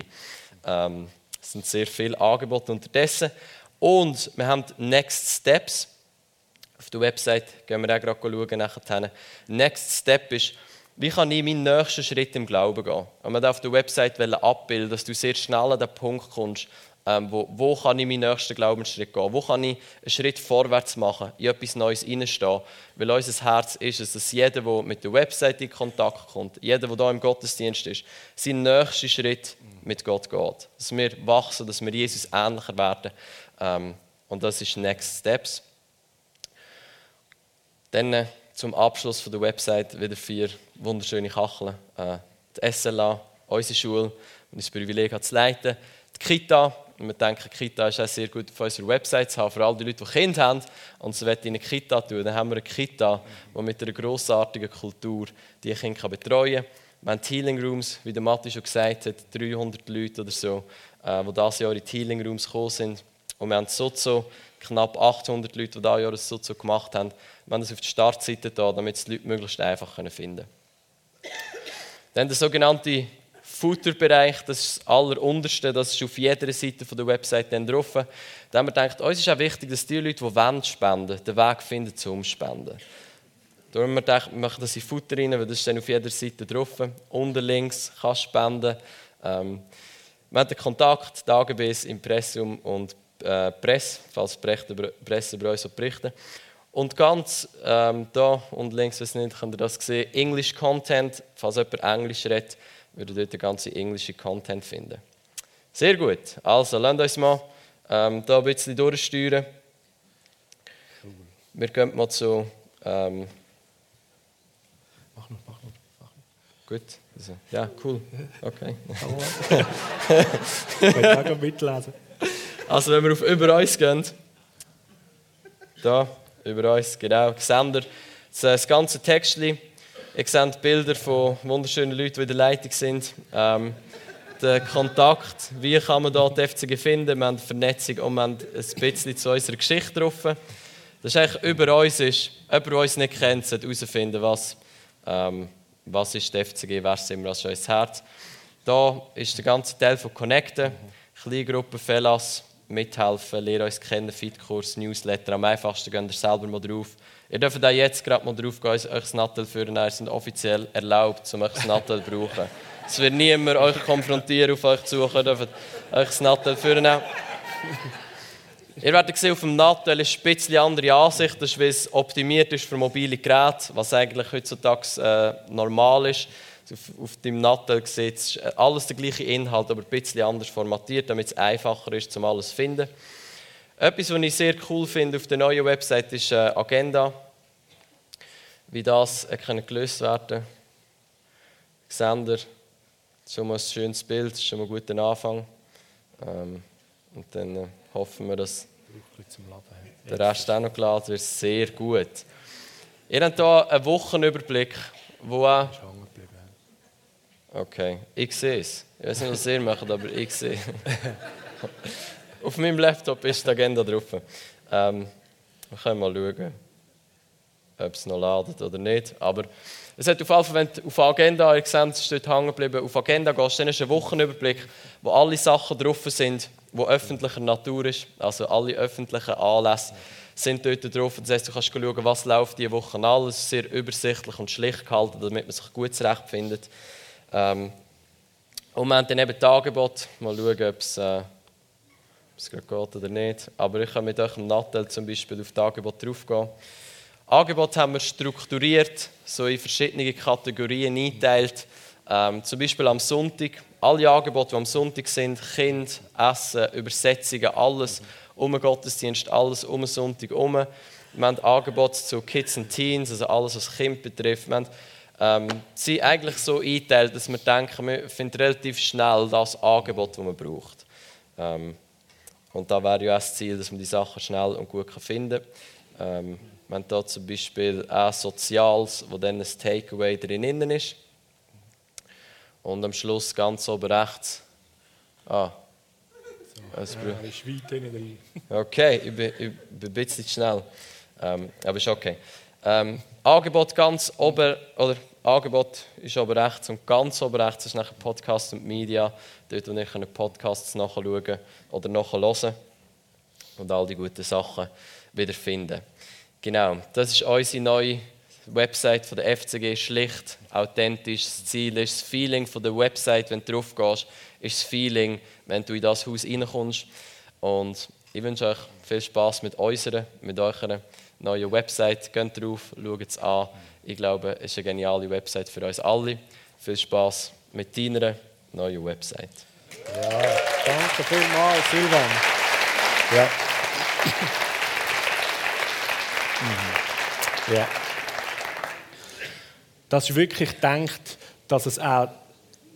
Ähm, es sind sehr viele Angebote unterdessen. Und wir haben Next Steps. Auf der Website gehen wir auch gerade schauen. Nachher. Next Step ist, wie kann ich meinen nächsten Schritt im Glauben gehen? Und wir auf der Website abbilden, dass du sehr schnell an den Punkt kommst, ähm, wo, wo kann ich meinen nächsten Glaubensschritt gehen? Wo kann ich einen Schritt vorwärts machen, in etwas Neues reinstehen? Weil unser Herz ist es, dass jeder, der mit der Website in Kontakt kommt, jeder, der hier im Gottesdienst ist, seinen nächsten Schritt mit Gott geht. Dass wir wachsen, dass wir Jesus ähnlicher werden. Ähm, und das ist Next Steps. Dann äh, zum Abschluss von der Website wieder vier wunderschöne Kacheln. Äh, die SLA, unsere Schule, und das Privileg hat zu leiten. Die Kita, wir denken, Kita ist auch sehr gut auf unserer Website zu haben, für all die Leute, die Kinder haben und sie in eine Kita tun. Dann haben wir eine Kita, die mit einer grossartigen Kultur die Kinder betreuen kann. Wir haben Healing Rooms, wie der Matti schon gesagt hat, 300 Leute oder so, äh, die dieses Jahr in die Healing Rooms gekommen sind. Und wir haben Sozo, knapp 800 Leute, die dieses Jahr ein Sozo gemacht haben. Wir haben das auf die Startseite da, damit die Leute möglichst einfach finden können. Dann der sogenannte Futterbereich, das ist das allerunterste, das ist auf jeder Seite der Website dann drauf. Da haben wir gedacht, uns ist auch wichtig, dass die Leute, die wollen spenden, den Weg finden zum Spenden. Da haben wir gedacht, wir machen das in Futter rein, weil das ist dann auf jeder Seite drauf. Unten links kannst du spenden. Ähm, wir haben den Kontakt, Tagebiss, Impressum und äh, Presse, falls die Presse über uns berichten. Und ganz ähm, da und links, weiß nicht, könnt ihr das sehen, English Content, falls jemand Englisch redet, würde dort den ganzen englischen Content finden. Sehr gut. Also, lasst uns mal ähm, da ein bisschen durchsteuern. Wir gehen mal zu ähm, Gut. Also, ja, cool. Okay. ich kann mitlesen. Also, wenn wir auf über uns gehen, da, über uns, genau, Gesender, das ganze Textli, ihr seht Bilder von wunderschönen Leuten, die in der Leitung sind. Ähm, der Kontakt, wie kann man da die FCG finden, wir haben Vernetzung und wir haben ein bisschen zu unserer Geschichte drauf. Das ist eigentlich über uns ist, jemand, der uns nicht kennt, herausfinden, was ähm, was ist die FCG, wer sind wir als unser Herz. Da ist der ganze Teil von Connecten, Kleingruppen, Fellas, mithelfen, lernen uns kennen, Fitkurs, Newsletter. Am einfachsten gehen ihr selber mal drauf. Ihr dürft auch jetzt gerade mal drauf gehen, euch das Nattel führen. Ihr sind offiziell erlaubt, um euch das Nattel zu brauchen. Es wird niemand euch konfrontieren, auf euch zu suchen, ihr dürft euch das Nattel führen. Ihr werdet sehen, auf dem Nattel ist ein bisschen andere Ansicht. Das ist, weil es optimiert ist für mobile Geräte, was eigentlich heutzutage äh, normal ist. Auf, auf dem Nattel sieht es alles der gleiche Inhalt, aber ein bisschen anders formatiert, damit es einfacher ist, um alles zu finden. Etwas, was ich sehr cool finde auf der neuen Website, ist äh, Agenda. Wie das äh, kann gelöst werden kann. Seht schon mal ein schönes Bild, schon mal ein guter Anfang. Ähm, und dann äh, hoffen wir, dass der Rest auch noch geladen wird. Sehr gut. Ihr habt hier einen Wochenüberblick, wo auch... Okay, ich sehe es. Ich weiß nicht, was ihr macht, aber ich sehe Auf meinem Laptop ist die Agenda drauf. Ähm, wir können mal schauen, ob es noch ladet oder nicht. Aber es hat auf jeden Fall, wenn du auf Agenda, ihr seht, es steht hängen geblieben, auf Agenda gehst, dann ist ein Wochenüberblick, wo alle Sachen drauf sind, die öffentlicher Natur ist, also alle öffentlichen Anlässe sind dort drauf. Das heisst, du kannst schauen, was läuft diese Woche alles. Es ist sehr übersichtlich und schlicht gehalten, damit man sich gut zurechtfindet. Ähm, und wir haben dann eben die Angebote. Mal schauen, ob es, äh, ob es geht oder nicht. Aber ich kann mit euch im Nattel zum Beispiel auf die Angebote draufgehen. Angebote haben wir strukturiert, so in verschiedene Kategorien eingeteilt. Ähm, zum Beispiel am Sonntag. Alle Angebote, die am Sonntag sind, Kind, Essen, Übersetzungen, alles um den Gottesdienst, alles um den Sonntag herum. Wir haben Angebote zu Kids and Teens, also alles, was Kind betrifft. Wir haben, ähm, sind eigentlich so eingeteilt, dass wir denken, wir finden relativ schnell das Angebot, das man braucht. Ähm, und da wäre ja auch das Ziel, dass man die Sachen schnell und gut finden kann. Ähm, wir haben hier zum Beispiel auch Soziales, wo dann ein Takeaway drin ist. Und am Schluss ganz oben rechts. Ah, also, ja, ist weit drin. Okay, ich bin, ich bin ein bisschen schnell. Ähm, aber ist okay. Ähm, Angebot ganz oben, oder Angebot ist oben rechts und ganz oben rechts ist nachher Podcast und Media. Dort, wo ich Podcasts nachschauen oder nachhören und all die guten Sachen wiederfinden. Genau, das ist unsere neue Website von der FCG. Schlicht, authentisch. Das Ziel ist das Feeling von der Website, wenn du drauf gehst, ist das Feeling, wenn du in das Haus reinkommst. Und ich wünsche euch viel Spaß mit unserer, mit eurer neuen Website. Geht drauf, schaut es an. Ich glaube, es ist eine geniale Website für uns alle. Viel Spaß mit deiner neuen Website. Ja, danke vielmals, Silvan. Ja. Mhm. Ja. Das ist wirklich gedacht, dass es auch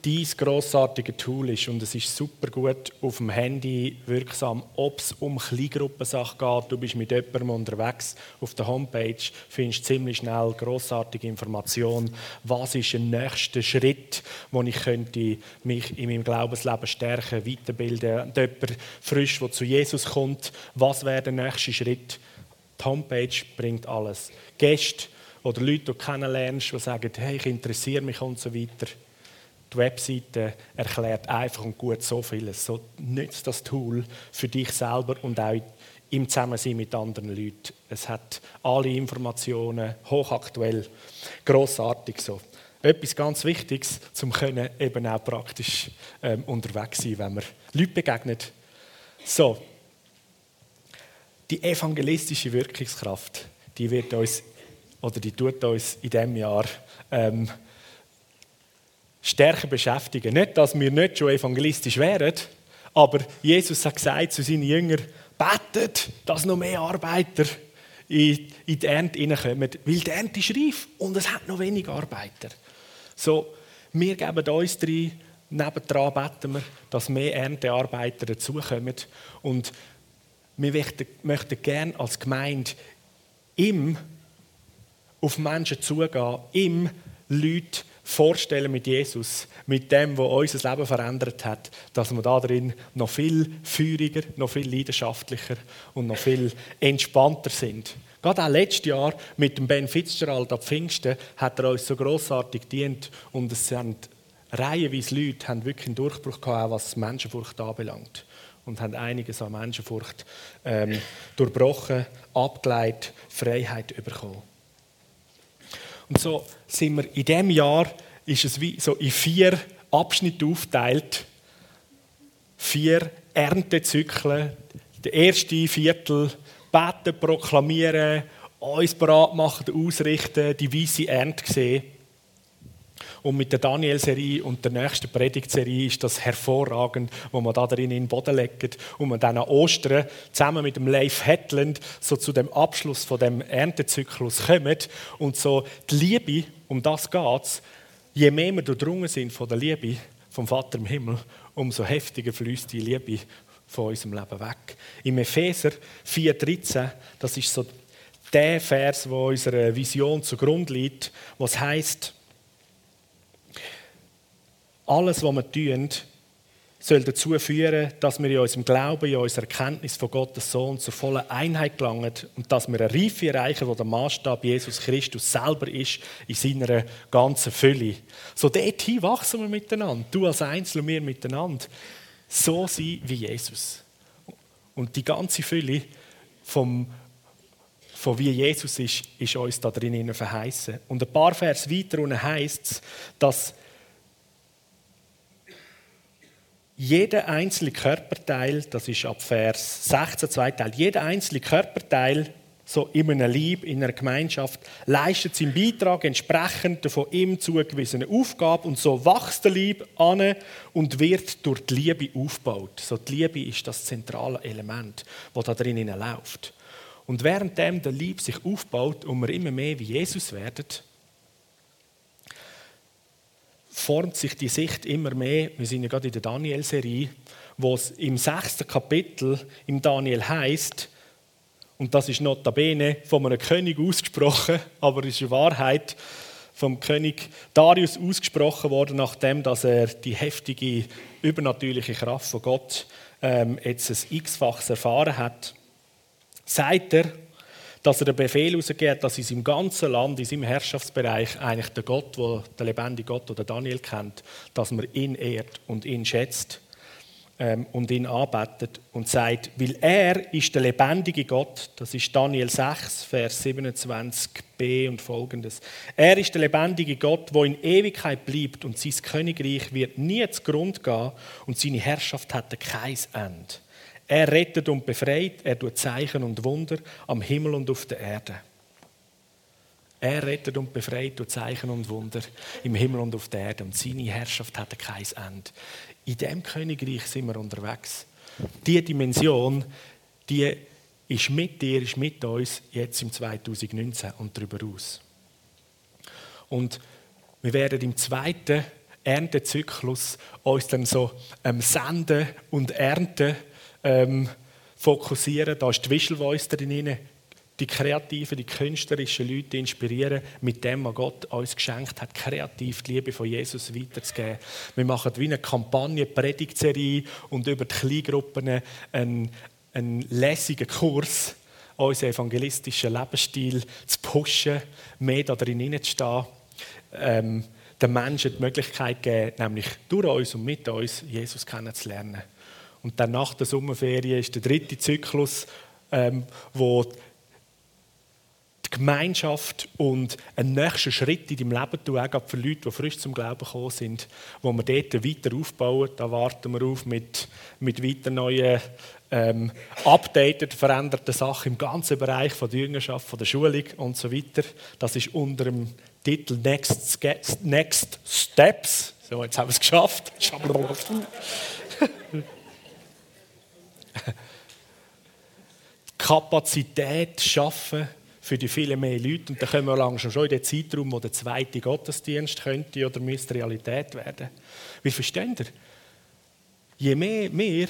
dein grossartige Tool ist und es ist super gut auf dem Handy wirksam, ob es um Kleingruppensachen geht, du bist mit jemandem unterwegs auf der Homepage, findest ziemlich schnell grossartige Informationen, was ist der nächste Schritt, wo ich könnte mich in meinem Glaubensleben stärken, weiterbilden, und jemand frisch, der zu Jesus kommt, was wäre der nächste Schritt? Die Homepage bringt alles. Gäste oder Leute, die du kennenlernst, die sagen, hey, ich interessiere mich und so weiter die Webseite erklärt einfach und gut so vieles. So nützt das Tool für dich selber und auch im Zusammensein mit anderen Leuten. Es hat alle Informationen, hochaktuell, großartig so. Etwas ganz Wichtiges, können eben auch praktisch ähm, unterwegs sein, wenn man Leute begegnet. So, die evangelistische Wirkungskraft, die wird uns oder die tut uns in diesem Jahr ähm, stärker beschäftigen. Nicht, dass wir nicht schon evangelistisch wären, aber Jesus hat gesagt zu seinen Jüngern, betet, dass noch mehr Arbeiter in, die Ernte hineinkommen, weil die Ernte ist reif und es hat noch wenig Arbeiter. So, wir geben uns drei, nebendran beten wir, dass mehr Erntearbeiter dazukommen und wir möchten, gerne als Gemeinde im auf Menschen zugehen, im Leute vorstellen mit Jesus, mit dem, was unser Leben verändert hat, dass wir da drin noch viel feuriger, noch viel leidenschaftlicher und noch viel entspannter sind. Gerade auch letztes Jahr mit dem Ben Fitzgerald ab Pfingsten hat er uns so grossartig gedient und es sind reihenweise Leute haben wirklich einen Durchbruch gehabt, was Menschenfurcht anbelangt und haben einiges an Menschenfurcht ähm, durchbrochen, abgeleitet, Freiheit bekommen. Und so sind wir in diesem Jahr, ist es wie so in vier Abschnitte aufgeteilt. Vier Erntezyklen. Der erste Viertel beten, proklamieren, uns bereit machen, ausrichten, die weiße Ernte sehen. Und mit der Daniel-Serie und der nächsten Predigtserie ist das hervorragend, wo man da drin in den Boden legt und man dann an Ostern zusammen mit dem Leif Hetland so zu dem Abschluss von dem Erntezyklus kommt und so die Liebe, um das geht's, je mehr wir durchdrungen sind von der Liebe vom Vater im Himmel, umso heftiger fließt die Liebe von unserem Leben weg. Im Epheser 4,13, das ist so der Vers, wo unserer Vision zugrunde liegt, was heißt, alles, was wir tun, soll dazu führen, dass wir in unserem Glauben, in unserer Erkenntnis von Gottes Sohn zur vollen Einheit gelangen und dass wir eine Reife erreichen, wo der Maßstab Jesus Christus selber ist, in seiner ganzen Fülle. So dorthin wachsen wir miteinander, du als Einzelne und wir miteinander. So sein wie Jesus. Und die ganze Fülle vom, von wie Jesus ist, ist uns da drinnen verheißen. Und ein paar Vers weiter heißt es, dass jeder einzelne Körperteil, das ist ab Vers 16, zwei Teil, jeder einzelne Körperteil, so in einem Lieb, in einer Gemeinschaft, leistet seinen Beitrag entsprechend der von ihm zugewiesenen Aufgabe und so wächst der Lieb an und wird durch die Liebe aufgebaut. So die Liebe ist das zentrale Element, das da drinnen läuft. Und währenddem der Lieb sich aufbaut und wir immer mehr wie Jesus werden, formt sich die Sicht immer mehr. Wir sind ja gerade in der Daniel-Serie, wo es im sechsten Kapitel im Daniel heißt, und das ist notabene von einem König ausgesprochen, aber ist in Wahrheit vom König Darius ausgesprochen worden, nachdem dass er die heftige übernatürliche Kraft von Gott ähm, jetzt ein x-faches erfahren hat. Sagt er, dass er den Befehl herausgeht, dass in seinem ganzen Land, in seinem Herrschaftsbereich, eigentlich der Gott, wo der lebendige Gott oder Daniel kennt, dass man ihn ehrt und ihn schätzt ähm, und ihn arbeitet und sagt, weil er ist der lebendige Gott, das ist Daniel 6, Vers 27b und folgendes. Er ist der lebendige Gott, wo in Ewigkeit bleibt und sein Königreich wird nie zugrunde gehen und seine Herrschaft hat kein Ende. Er rettet und befreit, er tut Zeichen und Wunder am Himmel und auf der Erde. Er rettet und befreit durch Zeichen und Wunder im Himmel und auf der Erde. Und seine Herrschaft hat kein Ende. In dem Königreich sind wir unterwegs. Diese Dimension, die ist mit dir, ist mit uns jetzt im 2019 und darüber aus. Und wir werden im zweiten Erntezyklus uns dann so ähm, senden und ernten ähm, fokussieren. Da ist die Visual Voice drin, die kreativen, die künstlerischen Leute inspirieren, mit dem, was Gott uns geschenkt hat, kreativ die Liebe von Jesus weiterzugeben. Wir machen wie eine Kampagne, Predigtserie und über die Kleingruppen einen, einen lässigen Kurs, unseren evangelistischen Lebensstil zu pushen, mehr da drin zu stehen, ähm, den Menschen die Möglichkeit geben, nämlich durch uns und mit uns Jesus kennenzulernen. Und dann nach der Sommerferien ist der dritte Zyklus, ähm, wo die Gemeinschaft und ein nächster Schritt in deinem Leben tun, auch für Leute, die frisch zum Glauben gekommen sind, wo wir dort weiter aufbauen. Da warten wir auf mit, mit weiter neuen, ähm, updated, veränderten Sachen im ganzen Bereich von der Jüngerschaft, von der Schulung und so weiter. Das ist unter dem Titel Next, Next Steps. So, jetzt haben wir es geschafft. Kapazität schaffen für die vielen mehr Leute. Und dann kommen wir langsam schon in den Zeitraum, wo der zweite Gottesdienst könnte oder müsste Realität werden. Wie versteht ihr? Je mehr wir,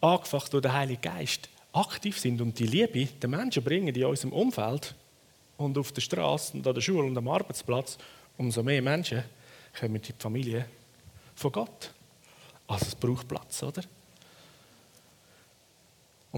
angefacht durch den Heiligen Geist, aktiv sind und die Liebe den Menschen bringen in unserem Umfeld und auf der Straße und an der Schule und am Arbeitsplatz, umso mehr Menschen kommen in die Familie von Gott. Also es braucht Platz, oder?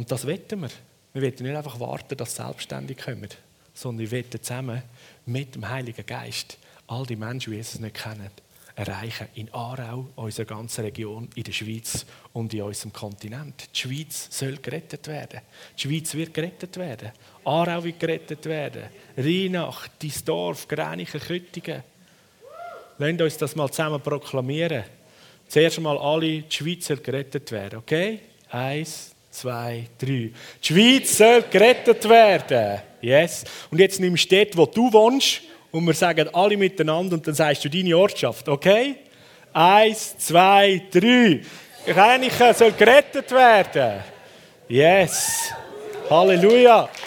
Und das wetten wir. Wir wollen nicht einfach warten, dass selbstständig kommen, sondern wir wollen zusammen mit dem Heiligen Geist all die Menschen, die Jesus nicht kennen, erreichen. In Aarau, unserer ganzen Region, in der Schweiz und in unserem Kontinent. Die Schweiz soll gerettet werden. Die Schweiz wird gerettet werden. Aarau wird gerettet werden. Rheinach, dein Dorf, Grenichen, Küttingen. Lasst uns das mal zusammen proklamieren. Zuerst einmal alle, die Schweiz soll gerettet werden. Okay? Eins, zwei, drei. Die Schweiz soll gerettet werden. Yes. Und jetzt nimmst du dort, wo du wohnst, und wir sagen alle miteinander und dann sagst du deine Ortschaft, okay? Eins, zwei, drei. Reinichen soll gerettet werden. Yes. Halleluja.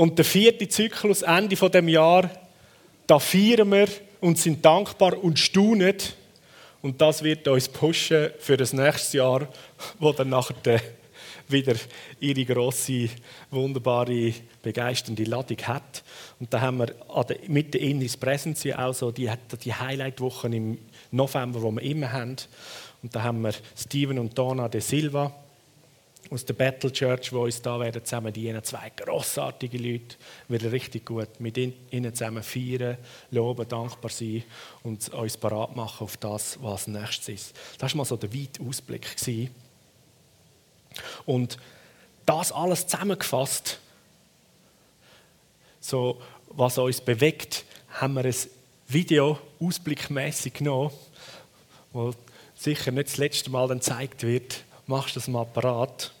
Und der vierte Zyklus, Ende von dem Jahr, da feiern wir und sind dankbar und staunen Und das wird uns pushen für das nächste Jahr, wo dann nachher wieder ihre grosse, wunderbare, begeisternde Ladung hat. Und da haben wir mit der Innis Presence ja auch so die, die Highlight-Wochen im November, die wir immer haben. Und da haben wir Steven und Donna de Silva aus der Battle Church, die uns da werden zusammen dienen. Zwei grossartige Leute, werden richtig gut mit ihnen zusammen feiern, loben, dankbar sein und uns parat machen auf das, was nächstes ist. Das war mal so der weite Ausblick. Und das alles zusammengefasst, so was uns bewegt, haben wir ein Video ausblickmäßig genommen, wo sicher nicht das letzte Mal dann gezeigt wird. Machst du das mal parat?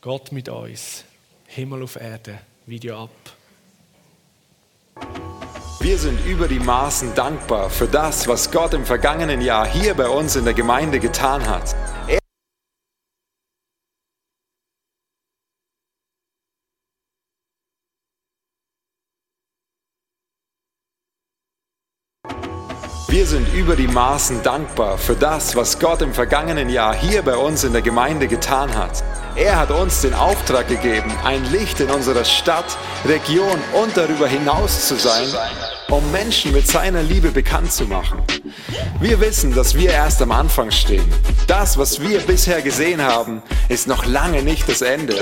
Gott mit uns, Himmel auf Erde, Video ab. Wir sind über die Maßen dankbar für das, was Gott im vergangenen Jahr hier bei uns in der Gemeinde getan hat. Über die Maßen dankbar für das, was Gott im vergangenen Jahr hier bei uns in der Gemeinde getan hat. Er hat uns den Auftrag gegeben, ein Licht in unserer Stadt, Region und darüber hinaus zu sein, um Menschen mit seiner Liebe bekannt zu machen. Wir wissen, dass wir erst am Anfang stehen. Das, was wir bisher gesehen haben, ist noch lange nicht das Ende.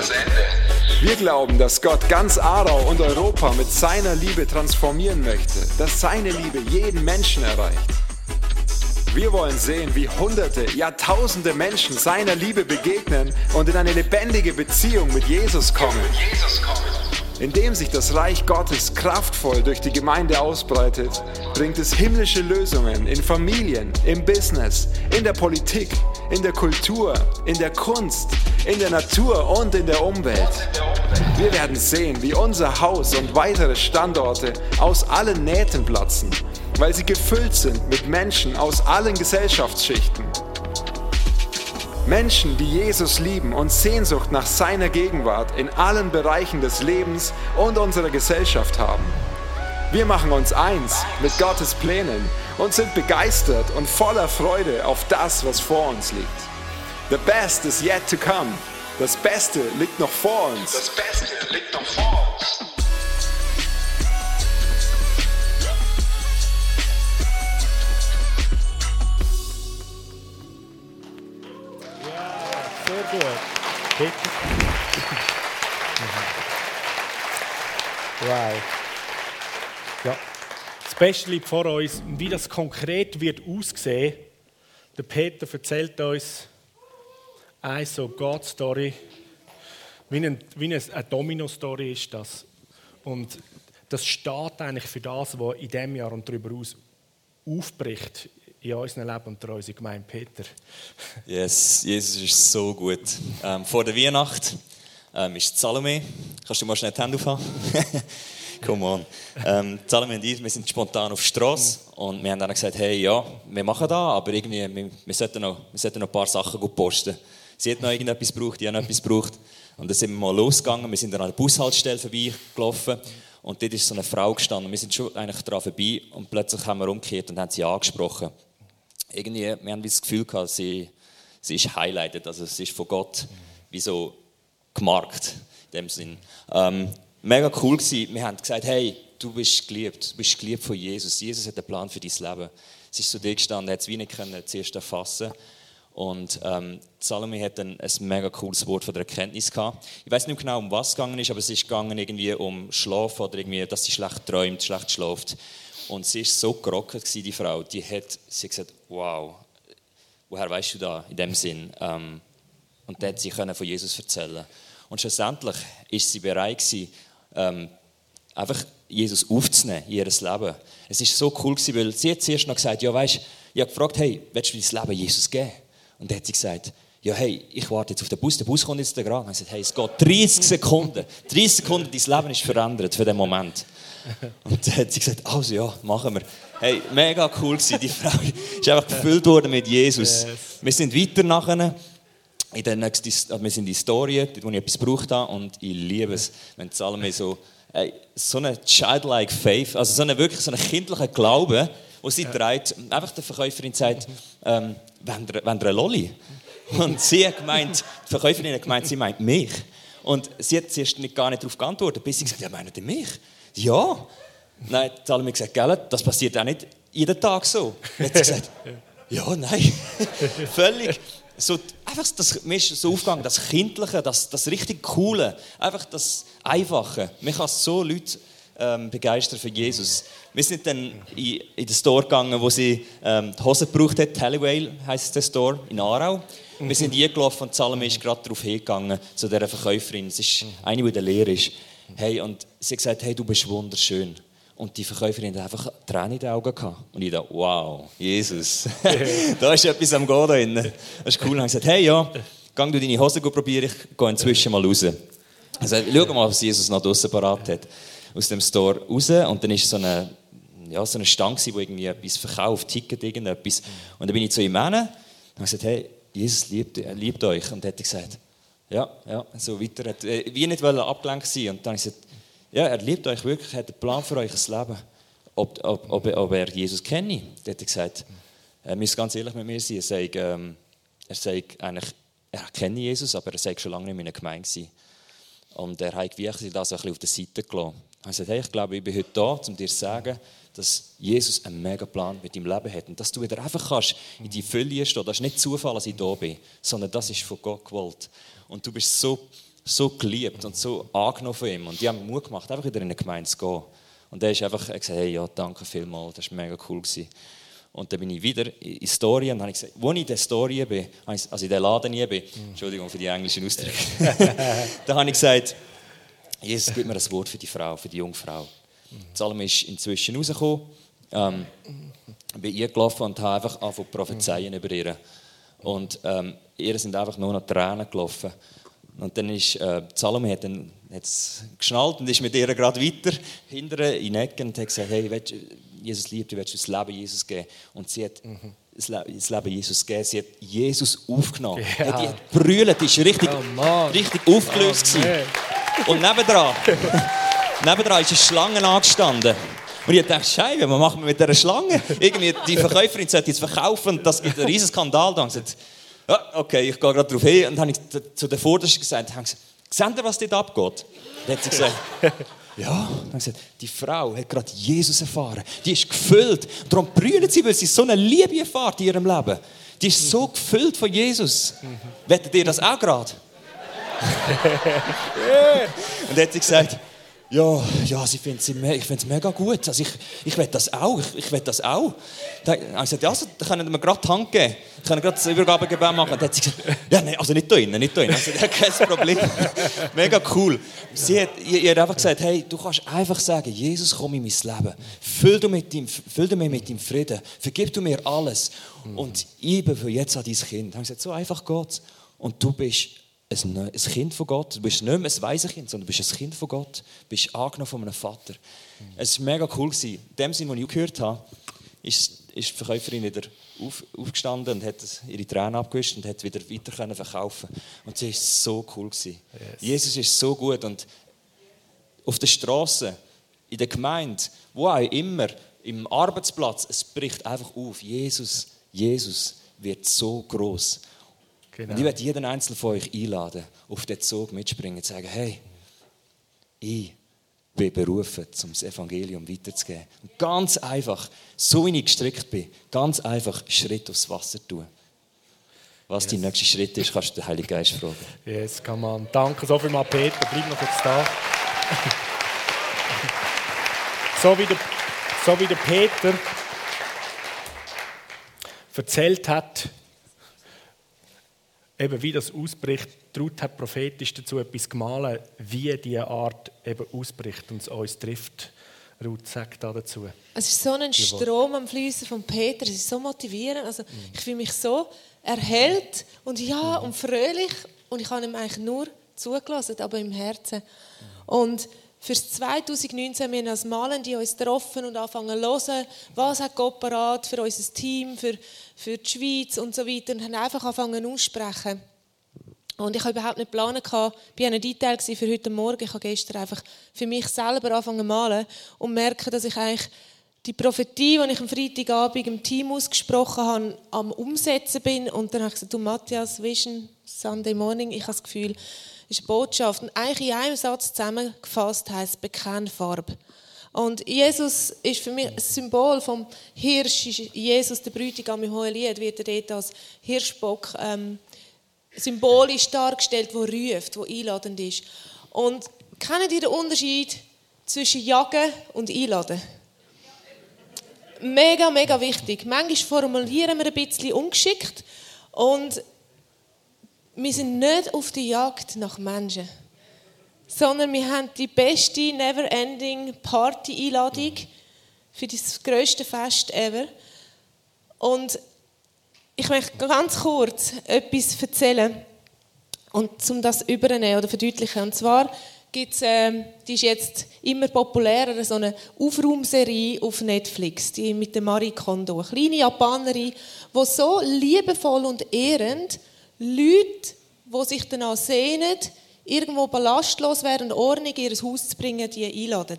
Wir glauben, dass Gott ganz Aarau und Europa mit seiner Liebe transformieren möchte, dass seine Liebe jeden Menschen erreicht. Wir wollen sehen, wie Hunderte, Jahrtausende Menschen seiner Liebe begegnen und in eine lebendige Beziehung mit Jesus kommen. Indem sich das Reich Gottes kraftvoll durch die Gemeinde ausbreitet, bringt es himmlische Lösungen in Familien, im Business, in der Politik, in der Kultur, in der Kunst, in der Natur und in der Umwelt. Wir werden sehen, wie unser Haus und weitere Standorte aus allen Nähten platzen, weil sie gefüllt sind mit Menschen aus allen Gesellschaftsschichten. Menschen, die Jesus lieben und Sehnsucht nach seiner Gegenwart in allen Bereichen des Lebens und unserer Gesellschaft haben. Wir machen uns eins mit Gottes Plänen und sind begeistert und voller Freude auf das, was vor uns liegt. The best is yet to come. Das Beste liegt noch vor uns. Das Beste liegt noch vor uns. Sehr gut. Bitte. Wow. Ja. Das Beste liegt vor uns. Wie das konkret wird aussehen, der Peter erzählt uns eine so God-Story. Wie, ein, wie eine, eine Domino-Story ist das. Und das steht eigentlich für das, was in diesem Jahr und darüber aus aufbricht in unserem Leben und durch unsere Gemeinde Peter. Yes, Jesus ist so gut. Ähm, vor der Weihnacht ähm, ist Salome. Kannst du mal schnell die Hände aufhaben? Come on. Ähm, Salome und ich, wir sind spontan auf der Straße und wir haben dann gesagt, hey, ja, wir machen da, aber irgendwie, wir, wir, sollten, noch, wir sollten noch ein paar Sachen gut posten. Sie hat noch irgendetwas gebraucht, ich habe noch etwas gebraucht. Und dann sind wir mal losgegangen, wir sind dann an der Bushaltestelle vorbeigelaufen und dort ist so eine Frau gestanden. Wir sind schon eigentlich daran vorbei und plötzlich haben wir umgekehrt und haben sie angesprochen irgendwie, wir haben das Gefühl gehabt, sie, sie ist highlighted, also sie ist von Gott wie so gemarkt, in dem Sinn. Ähm, mega cool gewesen. Wir haben gesagt, hey, du bist geliebt, du bist geliebt von Jesus. Jesus hat einen Plan für dein Leben. Sie ist zu dir gestanden, hat es wie nicht können, zuerst erfassen und ähm, Salome hat ein, ein mega cooles Wort von der Erkenntnis gehabt. Ich weiß nicht genau, um was es gegangen ist, aber es ist gegangen irgendwie um Schlaf oder irgendwie, dass sie schlecht träumt, schlecht schläft. Und sie ist so gerockt, die Frau. Die hat sie gesagt, wow, woher weißt du da in dem Sinn? Ähm, und dann hat sie von Jesus erzählen. Und schlussendlich ist sie bereit gewesen, ähm, einfach Jesus aufzunehmen in ihr Leben. Es ist so cool gewesen, weil sie hat zuerst noch gesagt, ja weißt, ich habe gefragt, hey, willst du dein Leben Jesus geben? Und dann hat sie gesagt, ja hey, ich warte jetzt auf den Bus, der Bus kommt jetzt gerade. Und ich gesagt, hey, es geht 30 Sekunden, 30 Sekunden, dein Leben ist verändert für den Moment. Und dann hat sie gesagt, also ja, machen wir. Hey, mega cool gewesen. Die Frau ist einfach gefüllt worden mit Jesus. Yes. Wir sind weiter nachher. In der nächsten, wir sind in die Story, wo ich etwas gebraucht habe. Und ich liebe es, wenn Salome so, hey, so eine childlike faith, also so eine wirklich so eine kindliche Glaube, Und sie dreht, einfach der Verkäuferin sagt, ähm, wenn ihr, wenn ihr eine Lolli? Und sie hat gemeint, die Verkäuferin hat gemeint, sie meint mich. Und sie hat zuerst nicht, gar nicht darauf geantwortet, bis sie gesagt hat, ja, meint ihr mich? Ja. Nein, die mir gesagt, gell, das passiert auch nicht jeden Tag so. Dann hat sie gesagt, ja, nein. Völlig. So, einfach das, mir ist so aufgegangen, das Kindliche, das, das richtig Coole, einfach das Einfache. Man kann so Leute ähm, begeistern für Jesus. Wir sind dann in, in den Store gegangen, wo sie ähm, die Hose gebraucht hat. Halliwell heisst der Store in Aarau. Wir sind eingelaufen und Salome ist gerade darauf hingegangen, zu dieser Verkäuferin. Es ist eine, die in der Lehre ist. Hey, und sie hat gesagt, hey, du bist wunderschön. Und die Verkäuferin hat einfach Tränen in den Augen gehabt. Und ich dachte, wow, Jesus, da ist etwas am Gehen da drin. Das ist cool. Und ich gesagt, hey, ja, geh du deine Hose probieren, ich gehe inzwischen mal raus. Also, schau mal, was Jesus noch draussen parat hat. Aus dem Store raus. Und dann ist so eine, ja, so eine Stange, die irgendwie etwas verkauft, Ticket, irgendetwas. Und dann bin ich zu ihm hin und habe gesagt, hey, Jesus liebt, liebt euch. Und er hat gesagt, ja, ja, so weiter. Hat, äh, wie nicht abgelenkt sein. Und dann habe ich gesagt, ja, er liebt euch wirklich, hat einen Plan für euch Leben. Ob, ob, ob, ob er Jesus kenne. Dann hat er gesagt, er müsste ganz ehrlich mit mir sein. Er sagt, ähm, er sagt eigentlich, er kenne Jesus, aber er sagt schon lange nicht in einer Gemeinde gewesen. Und er hat wirklich das ein bisschen auf der Seite gelassen. Er gesagt, hey, ich glaube, ich bin heute da, um dir zu sagen, dass Jesus einen mega Plan mit deinem Leben hat. Und dass du wieder einfach kannst in die Fülle stehen. Das ist nicht Zufall, dass ich da bin, sondern das ist von Gott gewollt. Und du bist so so geliebt und so angenommen von ihm. Und die haben Mut gemacht, einfach wieder in eine Gemeinde zu gehen. Und er ist einfach er gesagt, hey, ja, danke vielmals, das war mega cool. Gewesen. Und dann bin ich wieder in Story und habe gesagt, wo ich in der Story bin, also in der Laden nie bin, Entschuldigung für die englischen Ausdrücke, da habe ich gesagt, Jesus, gib mir ein Wort für die Frau, für die junge Frau. Salome ist inzwischen rausgekommen, ähm, bin eingelaufen und habe einfach angefangen zu prophezeien über ihr. Und ähm, ihr sind einfach nur noch Tränen gelaufen. Und dann ist äh, Salome hat dann hat's geschnallt und ist mit ihr gerade weiter hinterher in Ecken und hat gesagt, hey, willst, Jesus liebt dich, willst du das Leben Jesus geben? Und sie hat mhm. das, Le das Leben Jesus gegeben. Sie hat Jesus aufgenommen. Ja. Hey, die hat brüllt, die war richtig, oh, richtig aufgelöst. Oh, und nebendran, nebendran ist eine Schlange angestanden. Und ich dachte, Scheiße, was machen wir mit dieser Schlange? Irgendwie, die Verkäuferin sollte jetzt verkaufen und das gibt einen riesen Skandal. Da. Ja, okay, ich gehe gerade darauf hin. Und dann habe ich zu der Vordersten gesagt, haben gesagt, was dort abgeht? Dann hat sie gesagt, ja. Dann hat gesagt, die Frau hat gerade Jesus erfahren. Die ist gefüllt. Darum brüllt sie, weil sie so eine Liebe erfahrt in ihrem Leben. Die ist so gefüllt von Jesus. Wettet ihr das auch gerade? Und dann hat sie gesagt, ja, ja, ich finde es mega gut. Also ich, ich will das auch, ich, ich will das auch. Da habe ich gesagt, ja, also, dann können wir gerade die Hand geben. Ich kann gerade das Übergabegebet machen. Dann hat sie gesagt, ja, nein, also nicht da drinnen, nicht da drinnen. Also, kein Problem. mega cool. Sie hat, ihr hat einfach gesagt, hey, du kannst einfach sagen, Jesus, komm in mein Leben. Füll du, mit ihm, füll du mir mit deinem Frieden. Vergib du mir alles. Und ich bin für jetzt an dein Kind. Dann habe ich gesagt, so einfach Gott. Und du bist ein, Kind von Gott. Du bist nicht mehr ein weises Kind, sondern du bist ein Kind von Gott. Du bist angenommen von einem Vater. Mhm. Es war mega cool. In dem Sinne, was ich gehört habe, ist, ist die Verkäuferin wieder auf, aufgestanden und hat ihre Tränen abgewischt und hat wieder weiter können verkaufen Und sie war so cool. Yes. Jesus ist so gut. Und auf der Straße, in der Gemeinde, wo auch immer, im Arbeitsplatz, es bricht einfach auf. Jesus, Jesus wird so groß. Genau. Und ich werde jeden Einzelnen von euch einladen, auf den Zug mitspringen und sagen, hey, ich bin berufen, um das Evangelium weiterzugeben. Und ganz einfach, so wie ich gestrickt bin, ganz einfach Schritt aufs Wasser tun. Was yes. dein nächster Schritt ist, kannst du den Heiligen Geist fragen. Yes, kann man. Danke so viel mal, Peter. Bleib noch kurz da. so, wie der, so wie der Peter erzählt hat, eben wie das ausbricht, Ruth hat prophetisch dazu etwas gemahlen, wie diese Art eben ausbricht und es uns trifft. Ruth sagt da dazu. Es ist so ein Strom am Fließen von Peter, es ist so motivierend. Also, mhm. Ich fühle mich so erhellt und ja mhm. und fröhlich und ich habe ihm eigentlich nur zugelassen, aber im Herzen. Und für 2019 wir als Malende uns getroffen und anfangen zu hören, was hat Gott parat für unser Team, für, für die Schweiz und so weiter und haben einfach angefangen aussprechen. Und ich habe überhaupt nicht geplant, ich war ein Detail für heute Morgen. Ich habe gestern einfach für mich selber angefangen zu malen und merke, dass ich eigentlich die Prophetie, die ich am Freitagabend im Team ausgesprochen habe, am Umsetzen bin. Und dann habe ich gesagt, du Matthias, Vision, Sunday Morning, ich habe das Gefühl, ist eine Botschaft. Und eigentlich in einem Satz zusammengefasst heißt es Bekennfarbe. Und Jesus ist für mich ein Symbol vom Hirsch. Jesus, der Bräutigam im Hohelied, wird dort als Hirschbock ähm, symbolisch dargestellt, wo ruft, wo einladend ist. Und kennt ihr den Unterschied zwischen Jagen und Einladen? Mega, mega wichtig. Manchmal formulieren wir ein bisschen ungeschickt und wir sind nicht auf der Jagd nach Menschen, sondern wir haben die beste Never-Ending Party-Einladung für das grösste Fest ever. Und ich möchte ganz kurz etwas erzählen und um das übernehmen oder verdeutlichen. Und zwar gibt's, äh, die ist jetzt immer populärer, so eine Aufraumserie auf Netflix, die mit der Marie Kondo, eine kleine Japanerin, wo so liebevoll und ehrend Leute, die sich danach sehnen, irgendwo ballastlos werden und Ordnung in ihr Haus zu bringen, die einladen.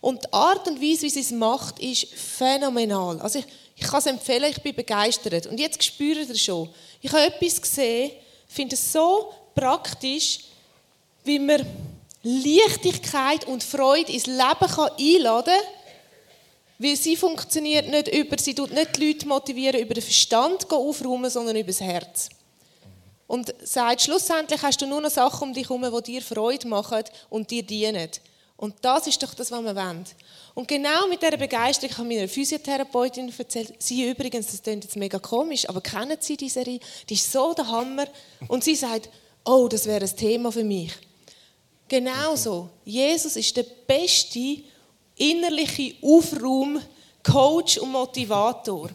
Und die Art und Weise, wie sie es macht, ist phänomenal. Also ich, ich kann es empfehlen, ich bin begeistert. Und jetzt spürt ihr schon, ich habe etwas gesehen, finde es so praktisch, wie man Leichtigkeit und Freude ins Leben kann einladen kann, weil sie funktioniert nicht über, sie tut nicht die Leute motivieren, über den Verstand aufräumen, sondern über das Herz. Und sagt, schlussendlich hast du nur noch Sachen um dich herum, die dir Freude machen und dir dienen. Und das ist doch das, was wir wollen. Und genau mit dieser Begeisterung habe ich meiner Physiotherapeutin erzählt, sie übrigens, das klingt jetzt mega komisch, aber kennen Sie die Serie? Die ist so der Hammer. Und sie sagt, oh, das wäre ein Thema für mich. Genauso. Jesus ist der beste innerliche Aufraum, Coach und Motivator.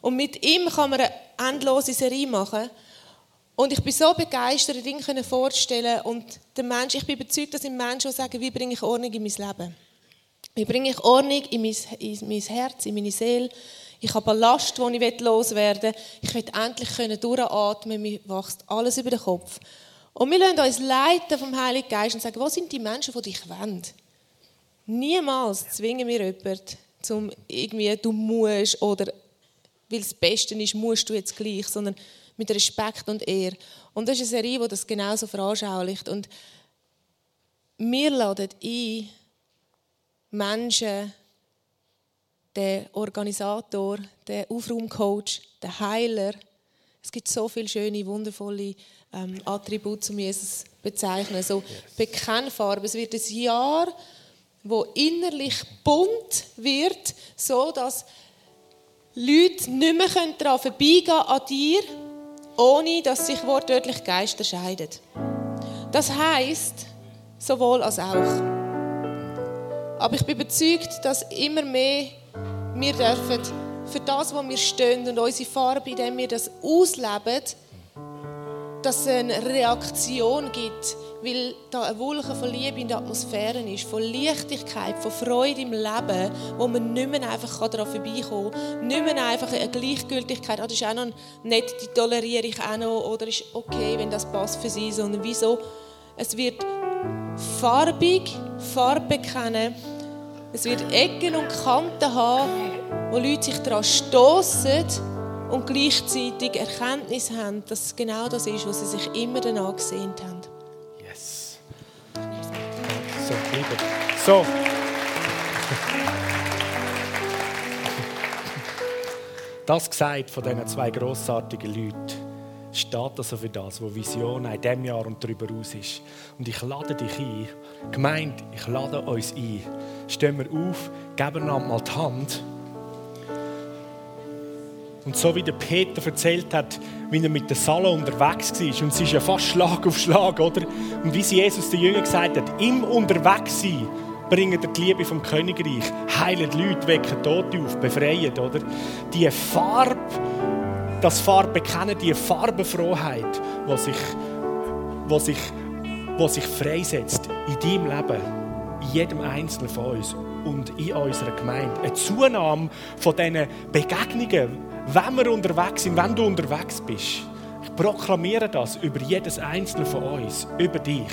Und mit ihm kann man eine endlose Serie machen. Und ich bin so begeistert, Dinge vorstellen und der Mensch, ich bin überzeugt, dass im Menschen sagen, wie bringe ich Ordnung in mein Leben? Wie bringe ich Ordnung in mein, in mein Herz, in meine Seele? Ich habe Ballast, den ich loswerden will. Ich will endlich durchatmen, mir wächst alles über den Kopf. Und wir lassen uns leiten vom Heiligen Geist und sagen, wo sind die Menschen, die dich wollen? Niemals zwingen wir jemanden, zum irgendwie, du musst oder weil es das Beste ist, musst du jetzt gleich, sondern mit Respekt und Ehre. Und das ist eine Serie, die das genauso veranschaulicht. Und wir laden ein, Menschen, den Organisator, den Aufraumcoach, den Heiler, es gibt so viele schöne, wundervolle ähm, Attribute, um Jesus zu bezeichnen. So Bekennfarbe. Es wird ein Jahr, wo innerlich bunt wird, so dass Leute nicht mehr daran vorbeigehen an dir, ohne dass sich wortwörtlich Geister scheiden. Das heißt sowohl als auch. Aber ich bin überzeugt, dass immer mehr wir dürfen für das, wo wir stehen und unsere Farbe, indem wir das ausleben, dass es eine Reaktion gibt, weil da eine Wolke von Liebe in der Atmosphäre ist, von Leichtigkeit, von Freude im Leben, wo man nicht mehr einfach daran vorbeikommen kann, nicht mehr einfach eine Gleichgültigkeit, ah, das ist auch noch nett, die toleriere ich auch noch, oder ist okay, wenn das passt für sie, sondern wieso? Es wird farbig, Farbe bekennen, es wird Ecken und Kanten haben, wo Leute sich daran stoßen und gleichzeitig Erkenntnis haben, dass es genau das ist, was sie sich immer danach gesehnt haben. Yes. So, liebe. So. Das gesagt von diesen zwei grossartigen Leuten steht also für das, was Vision in diesem Jahr und darüber aus ist. Und ich lade dich ein, gemeint, ich lade uns ein. Stehen wir auf, geben einander mal die Hand. Und so wie der Peter erzählt hat, wie er mit der Salle unterwegs war, und es ist ja fast Schlag auf Schlag, oder? Und wie sie Jesus den Jüngern gesagt hat, im Unterwegssein bringen die Liebe vom Königreich, heilen Leute, wecken Tote auf, befreien, oder? Die Farbe, das Farbe bekennen, die Farbenfroheit, die sich, die sich, die sich freisetzt in deinem Leben, in jedem Einzelnen von uns und in unserer Gemeinde. Eine Zunahme von diesen Begegnungen, wenn wir unterwegs sind, wenn du unterwegs bist. Ich proklamiere das über jedes Einzelne von uns, über dich.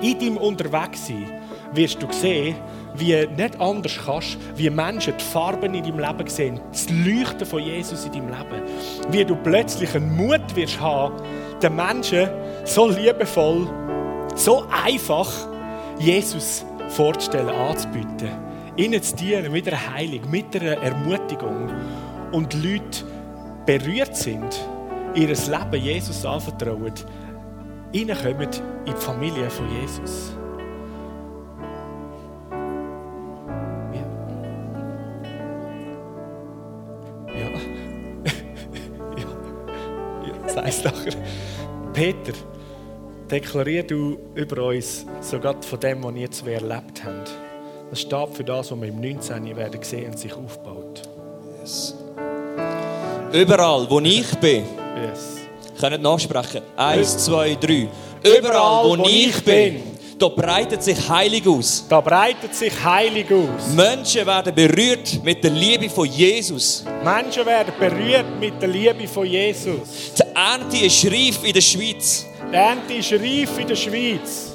In deinem Unterwegssein wirst du sehen, wie nicht anders kannst, wie Menschen die Farben in deinem Leben sehen, das Leuchten von Jesus in deinem Leben. Wie du plötzlich einen Mut wirst haben, den Menschen so liebevoll, so einfach Jesus vorzustellen, anzubieten. Ihnen zu dienen mit einer Heilung, mit einer Ermutigung. Und Leute berührt sind, ihr Leben Jesus anvertrauen, ihnen kommen in die Familie von Jesus. Ja. ja. ja. Sag's nachher. Peter, deklarier du über uns sogar von dem, was wir jetzt erlebt haben. Das steht für das, was wir im 19. werden sehen und sich aufbaut. Überall, wo ich bin, Yes. können nachsprechen. Eins, zwei, drei. Überall, wo ich bin, da breitet sich Heilig aus. Da breitet sich Heilig aus. Menschen werden berührt mit der Liebe von Jesus. Menschen werden berührt mit der Liebe von Jesus. Die Ernte ist reif in der Schweiz. Die Ernte ist reif in der Schweiz.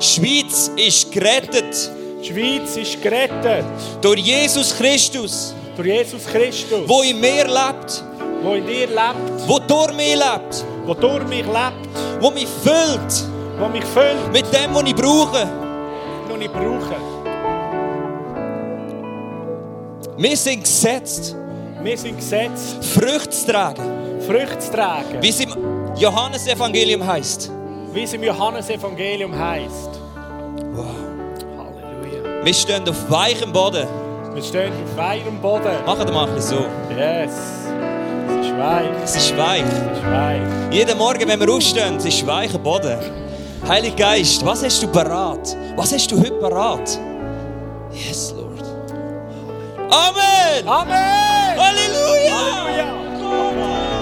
Die Schweiz ist gerettet. Die Schweiz ist gerettet. Durch Jesus Christus. Durch Jesus Christus. Wo in mir lebt. Wo in dir lebt. Wo durch mich lebt. Wo durch mich lebt. Wo mich füllt. Wo mich füllt. Mit dem, was ich brauche. Was ich brauche. Wir sind gesetzt. Wir sind gesetzt. Früchte zu tragen. Früchte zu tragen. Wie es im Johannesevangelium heißt. Wie es im Johannesevangelium heißt. Wow. Halleluja. Wir stehen auf weichem Boden. Wir stehen auf weichem Boden. Machen wir mal so. Yes. Es ist weich. Es ist weich. Es ist weich. Jeden Morgen, wenn wir aufstehen, es ist weicher Boden. Heiliger Geist, was hast du parat? Was hast du heute parat? Yes, Lord. Amen! Amen! Halleluja! Halleluja!